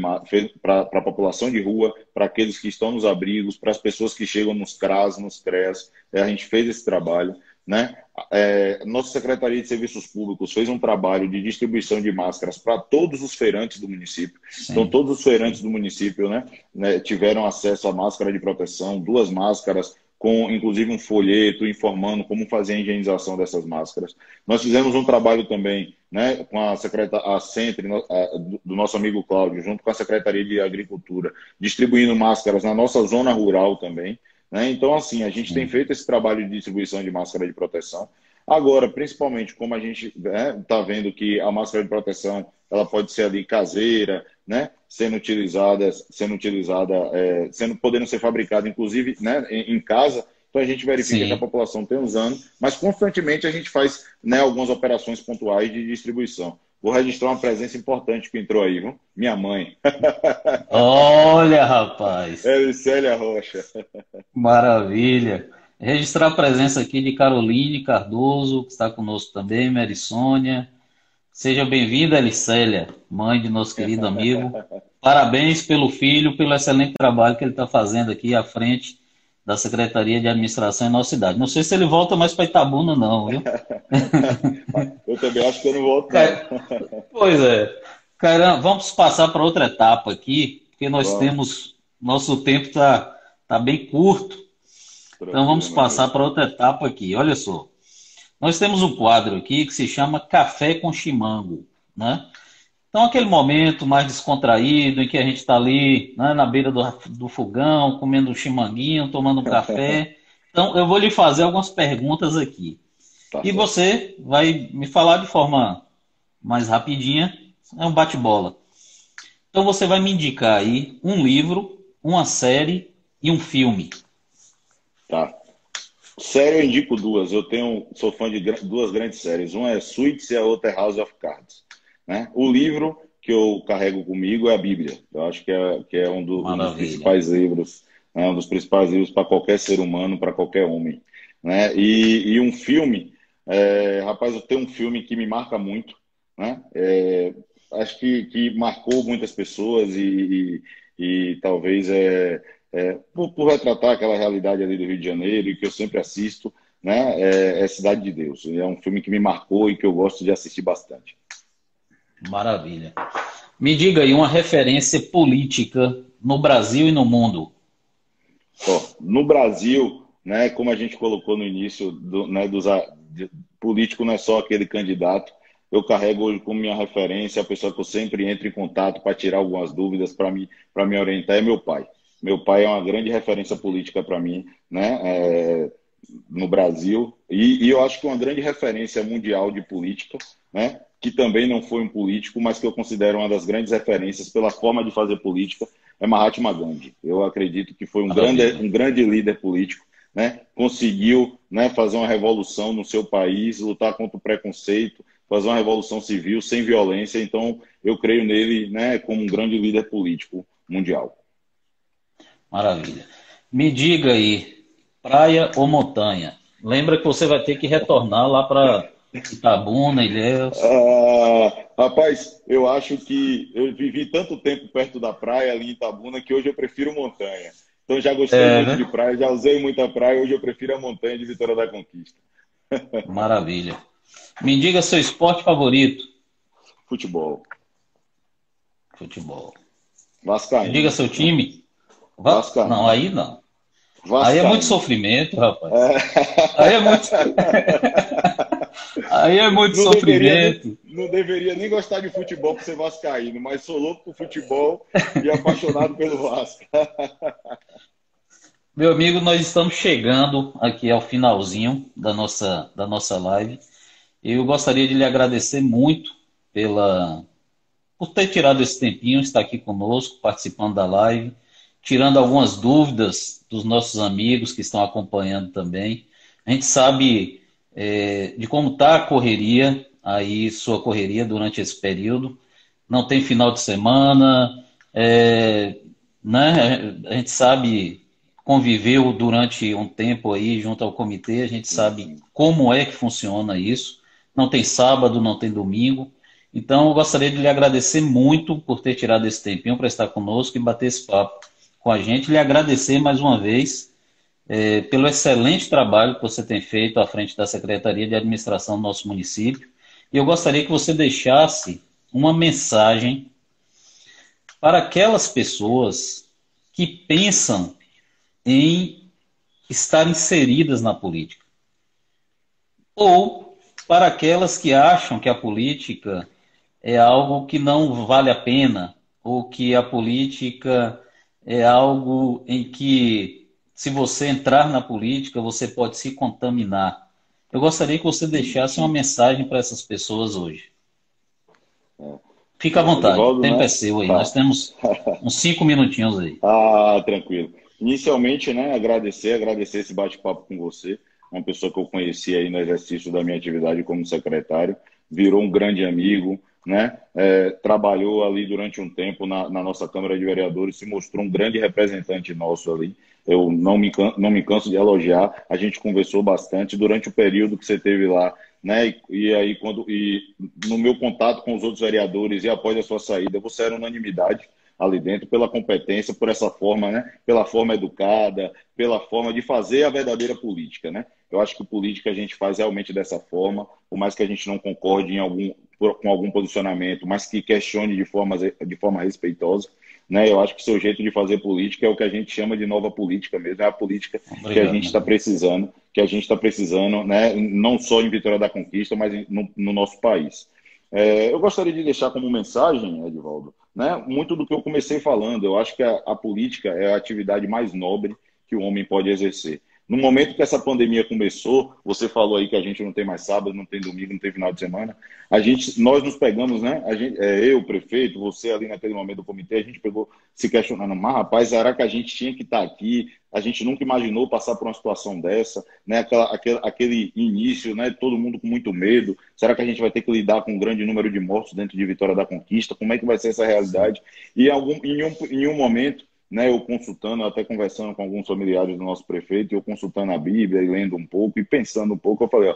para a população de rua, para aqueles que estão nos abrigos, para as pessoas que chegam nos CRAS, nos CREAS. a gente fez esse trabalho. Né? É, nossa Secretaria de Serviços Públicos fez um trabalho de distribuição de máscaras para todos os feirantes do município. Sim. Então, todos os feirantes do município né, né, tiveram acesso à máscara de proteção, duas máscaras, com inclusive um folheto informando como fazer a higienização dessas máscaras. Nós fizemos um trabalho também né, com a secretaria, a Centre, a, do nosso amigo Cláudio, junto com a Secretaria de Agricultura, distribuindo máscaras na nossa zona rural também. Né? Então, assim, a gente tem feito esse trabalho de distribuição de máscara de proteção. Agora, principalmente como a gente está né, tá vendo que a máscara de proteção ela pode ser ali caseira, né, sendo utilizada, sendo utilizada, é, sendo podendo ser fabricada, inclusive, né, em, em casa. Então a gente verifica Sim. que a população tem usando, mas constantemente a gente faz né, algumas operações pontuais de distribuição. Vou registrar uma presença importante que entrou aí, viu? Minha mãe. Olha, rapaz. Elicélia Rocha. Maravilha. Registrar a presença aqui de Caroline Cardoso, que está conosco também, Mary Sônia. Seja bem-vinda, Elicélia, mãe de nosso querido amigo. Parabéns pelo filho, pelo excelente trabalho que ele está fazendo aqui à frente da Secretaria de Administração em nossa cidade. Não sei se ele volta mais para Itabuna, não, viu? eu também acho que eu não volto. Pois é. Caramba, vamos passar para outra etapa aqui, porque nós vamos. temos. Nosso tempo está tá bem curto. Então vamos passar para outra etapa aqui. Olha só. Nós temos um quadro aqui que se chama Café com Chimango, né? Então, aquele momento mais descontraído, em que a gente está ali né, na beira do, do, fogão, comendo um chimanguinho, tomando um café. Então, eu vou lhe fazer algumas perguntas aqui. Tá e certo. você vai me falar de forma mais rapidinha. É um bate-bola. Então, você vai me indicar aí um livro, uma série e um filme. Tá. Série eu indico duas. Eu tenho, sou fã de duas grandes séries. Uma é Suits e a outra é House of Cards. Né? O livro que eu carrego comigo é a Bíblia. Eu acho que é, que é um, do, um dos principais livros, né? um dos principais livros para qualquer ser humano, para qualquer homem. Né? E, e um filme, é, rapaz, eu tenho um filme que me marca muito. Né? É, acho que, que marcou muitas pessoas e, e, e talvez é, é por, por, retratar aquela realidade ali do Rio de Janeiro e que eu sempre assisto, né? É, é Cidade de Deus. É um filme que me marcou e que eu gosto de assistir bastante. Maravilha. Me diga aí uma referência política no Brasil e no mundo. No Brasil, né, como a gente colocou no início, do, né, dos, de, político não é só aquele candidato. Eu carrego hoje como minha referência a pessoa que eu sempre entro em contato para tirar algumas dúvidas, para me, me orientar, é meu pai. Meu pai é uma grande referência política para mim, né, é, no Brasil, e, e eu acho que uma grande referência mundial de política, né, que também não foi um político, mas que eu considero uma das grandes referências pela forma de fazer política, é Mahatma Gandhi. Eu acredito que foi um, grande, um grande líder político, né? conseguiu né, fazer uma revolução no seu país, lutar contra o preconceito, fazer uma revolução civil sem violência. Então, eu creio nele né, como um grande líder político mundial. Maravilha. Me diga aí, praia ou montanha? Lembra que você vai ter que retornar lá para Itabuna, Ilhéus? Ah, rapaz, eu acho que eu vivi tanto tempo perto da praia ali em Itabuna que hoje eu prefiro montanha. Então já gostei é, muito né? de praia, já usei muita praia, hoje eu prefiro a montanha de Vitória da Conquista. Maravilha. Me diga seu esporte favorito. Futebol. Futebol. Vascaíno. Diga seu time. Vascaíno. Não, aí não. Vascaíno. Aí é muito sofrimento, rapaz. É. Aí é muito. aí é muito não sofrimento. Deveria, não deveria nem gostar de futebol por ser vascaíno, mas sou louco por futebol e apaixonado pelo Vasco. Meu amigo, nós estamos chegando aqui ao finalzinho da nossa, da nossa live. Eu gostaria de lhe agradecer muito pela, por ter tirado esse tempinho, estar aqui conosco, participando da live, tirando algumas dúvidas dos nossos amigos que estão acompanhando também. A gente sabe é, de como está a correria, aí sua correria durante esse período. Não tem final de semana, é, né? a gente sabe conviveu durante um tempo aí junto ao comitê, a gente sabe como é que funciona isso. Não tem sábado, não tem domingo. Então, eu gostaria de lhe agradecer muito por ter tirado esse tempinho para estar conosco e bater esse papo com a gente. Lhe agradecer mais uma vez é, pelo excelente trabalho que você tem feito à frente da Secretaria de Administração do nosso município. E eu gostaria que você deixasse uma mensagem para aquelas pessoas que pensam em estar inseridas na política. Ou para aquelas que acham que a política é algo que não vale a pena, ou que a política é algo em que, se você entrar na política, você pode se contaminar. Eu gostaria que você deixasse uma mensagem para essas pessoas hoje. Fica à vontade, o tempo né? é seu aí. Tá. Nós temos uns cinco minutinhos aí. Ah, tranquilo. Inicialmente, né, agradecer, agradecer esse bate-papo com você, uma pessoa que eu conheci aí no exercício da minha atividade como secretário, virou um grande amigo, né, é, trabalhou ali durante um tempo na, na, nossa Câmara de Vereadores, se mostrou um grande representante nosso ali. Eu não me, não me canso de elogiar, a gente conversou bastante durante o período que você teve lá, né, e, e aí quando e no meu contato com os outros vereadores e após a sua saída, você era unanimidade ali dentro pela competência, por essa forma, né? Pela forma educada, pela forma de fazer a verdadeira política, né? Eu acho que política a gente faz realmente dessa forma, por mais que a gente não concorde em algum, com algum posicionamento, mas que questione de forma, de forma respeitosa. Né? Eu acho que o seu jeito de fazer política é o que a gente chama de nova política mesmo, é a política Obrigado, que a gente está precisando, que a gente está precisando, né? não só em Vitória da Conquista, mas no, no nosso país. É, eu gostaria de deixar como mensagem, Edvaldo, né, muito do que eu comecei falando. Eu acho que a, a política é a atividade mais nobre que o homem pode exercer. No momento que essa pandemia começou, você falou aí que a gente não tem mais sábado, não tem domingo, não tem final de semana. A gente, nós nos pegamos, né? A gente, é, eu, prefeito, você ali naquele momento do comitê, a gente pegou se questionando, mas rapaz, será que a gente tinha que estar aqui? A gente nunca imaginou passar por uma situação dessa, né? Aquela, aquele, aquele início, né? Todo mundo com muito medo. Será que a gente vai ter que lidar com um grande número de mortos dentro de Vitória da Conquista? Como é que vai ser essa realidade? E algum, em, um, em um momento né, eu consultando, até conversando com alguns familiares do nosso prefeito, eu consultando a Bíblia e lendo um pouco e pensando um pouco, eu falei, ó,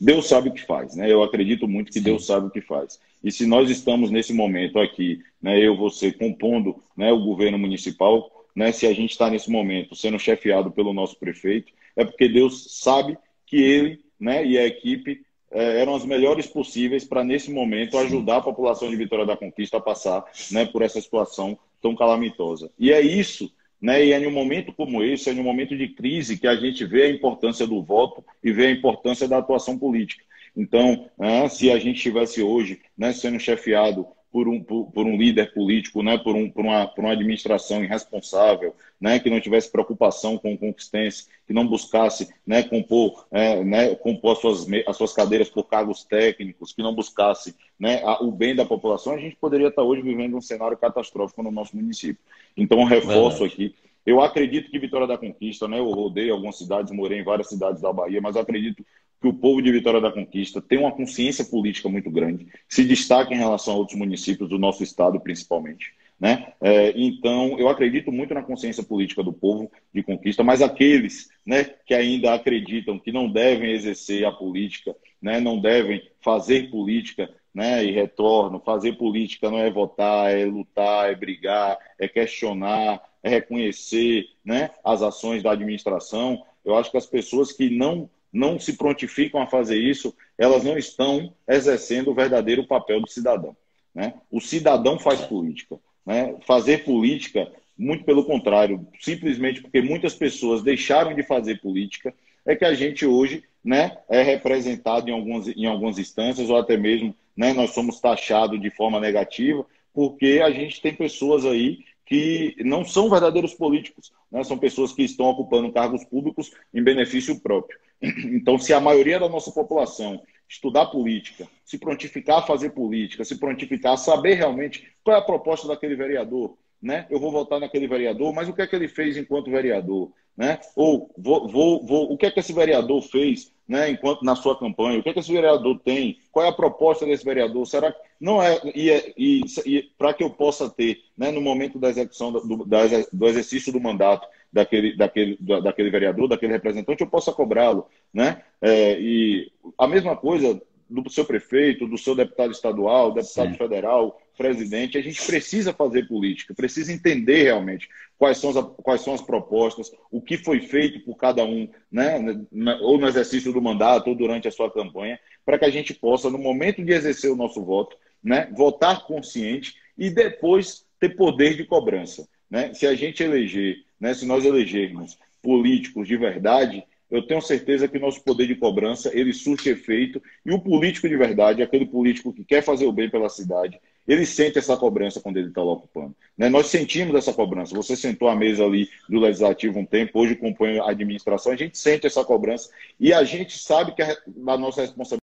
Deus sabe o que faz, né? Eu acredito muito que Sim. Deus sabe o que faz. E se nós estamos nesse momento aqui, né, eu, você, compondo né, o governo municipal, né, se a gente está nesse momento sendo chefiado pelo nosso prefeito, é porque Deus sabe que ele né, e a equipe é, eram as melhores possíveis para, nesse momento, ajudar a população de Vitória da Conquista a passar né, por essa situação tão calamitosa. E é isso, né? E é em um momento como esse, é em um momento de crise que a gente vê a importância do voto e vê a importância da atuação política. Então, né, se a gente estivesse hoje né, sendo chefiado por um, por, por, um líder político, né, por, um, por, uma, por uma administração irresponsável, né, que não tivesse preocupação com o conquistense, que não buscasse né, compor, é, né, compor as, suas, as suas cadeiras por cargos técnicos, que não buscasse né, a, o bem da população, a gente poderia estar hoje vivendo um cenário catastrófico no nosso município. Então, reforço Verdade. aqui. Eu acredito que Vitória da Conquista, né, eu rodei algumas cidades, morei em várias cidades da Bahia, mas acredito que o povo de Vitória da Conquista tem uma consciência política muito grande, se destaca em relação a outros municípios do nosso estado, principalmente. Né? É, então, eu acredito muito na consciência política do povo de conquista, mas aqueles né, que ainda acreditam que não devem exercer a política, né, não devem fazer política, né, e retorno, fazer política não é votar, é lutar, é brigar, é questionar, é reconhecer né, as ações da administração. Eu acho que as pessoas que não não se prontificam a fazer isso, elas não estão exercendo o verdadeiro papel do cidadão. Né? O cidadão faz política. né, fazer política, muito pelo contrário, simplesmente porque muitas pessoas deixaram de fazer política, é que a gente hoje né, é representado em algumas, em algumas instâncias, ou até mesmo né, nós somos taxados de forma negativa, porque a gente tem pessoas aí que não são verdadeiros políticos, né? são pessoas que estão ocupando cargos públicos em benefício próprio. Então, se a maioria da nossa população estudar política, se prontificar a fazer política, se prontificar a saber realmente qual é a proposta daquele vereador, né? Eu vou votar naquele vereador, mas o que é que ele fez enquanto vereador, né? Ou vou, vou, vou, o que é que esse vereador fez, né? Enquanto na sua campanha, o que é que esse vereador tem? Qual é a proposta desse vereador? Será que não é e, e, e para que eu possa ter, né? No momento da execução do, do, do exercício do mandato daquele, daquele, daquele vereador, daquele representante, eu possa cobrá-lo, né? É, e a mesma coisa do seu prefeito, do seu deputado estadual, deputado Sim. federal, presidente, a gente precisa fazer política, precisa entender realmente quais são, as, quais são as propostas, o que foi feito por cada um, né, ou no exercício do mandato, ou durante a sua campanha, para que a gente possa, no momento de exercer o nosso voto, né, votar consciente e depois ter poder de cobrança. Né? Se a gente eleger, né, se nós elegermos políticos de verdade, eu tenho certeza que nosso poder de cobrança ele surte efeito e o político de verdade, aquele político que quer fazer o bem pela cidade, ele sente essa cobrança quando ele está lá ocupando. Né? Nós sentimos essa cobrança. Você sentou à mesa ali do Legislativo um tempo, hoje compõe a administração, a gente sente essa cobrança e a gente sabe que a, a nossa responsabilidade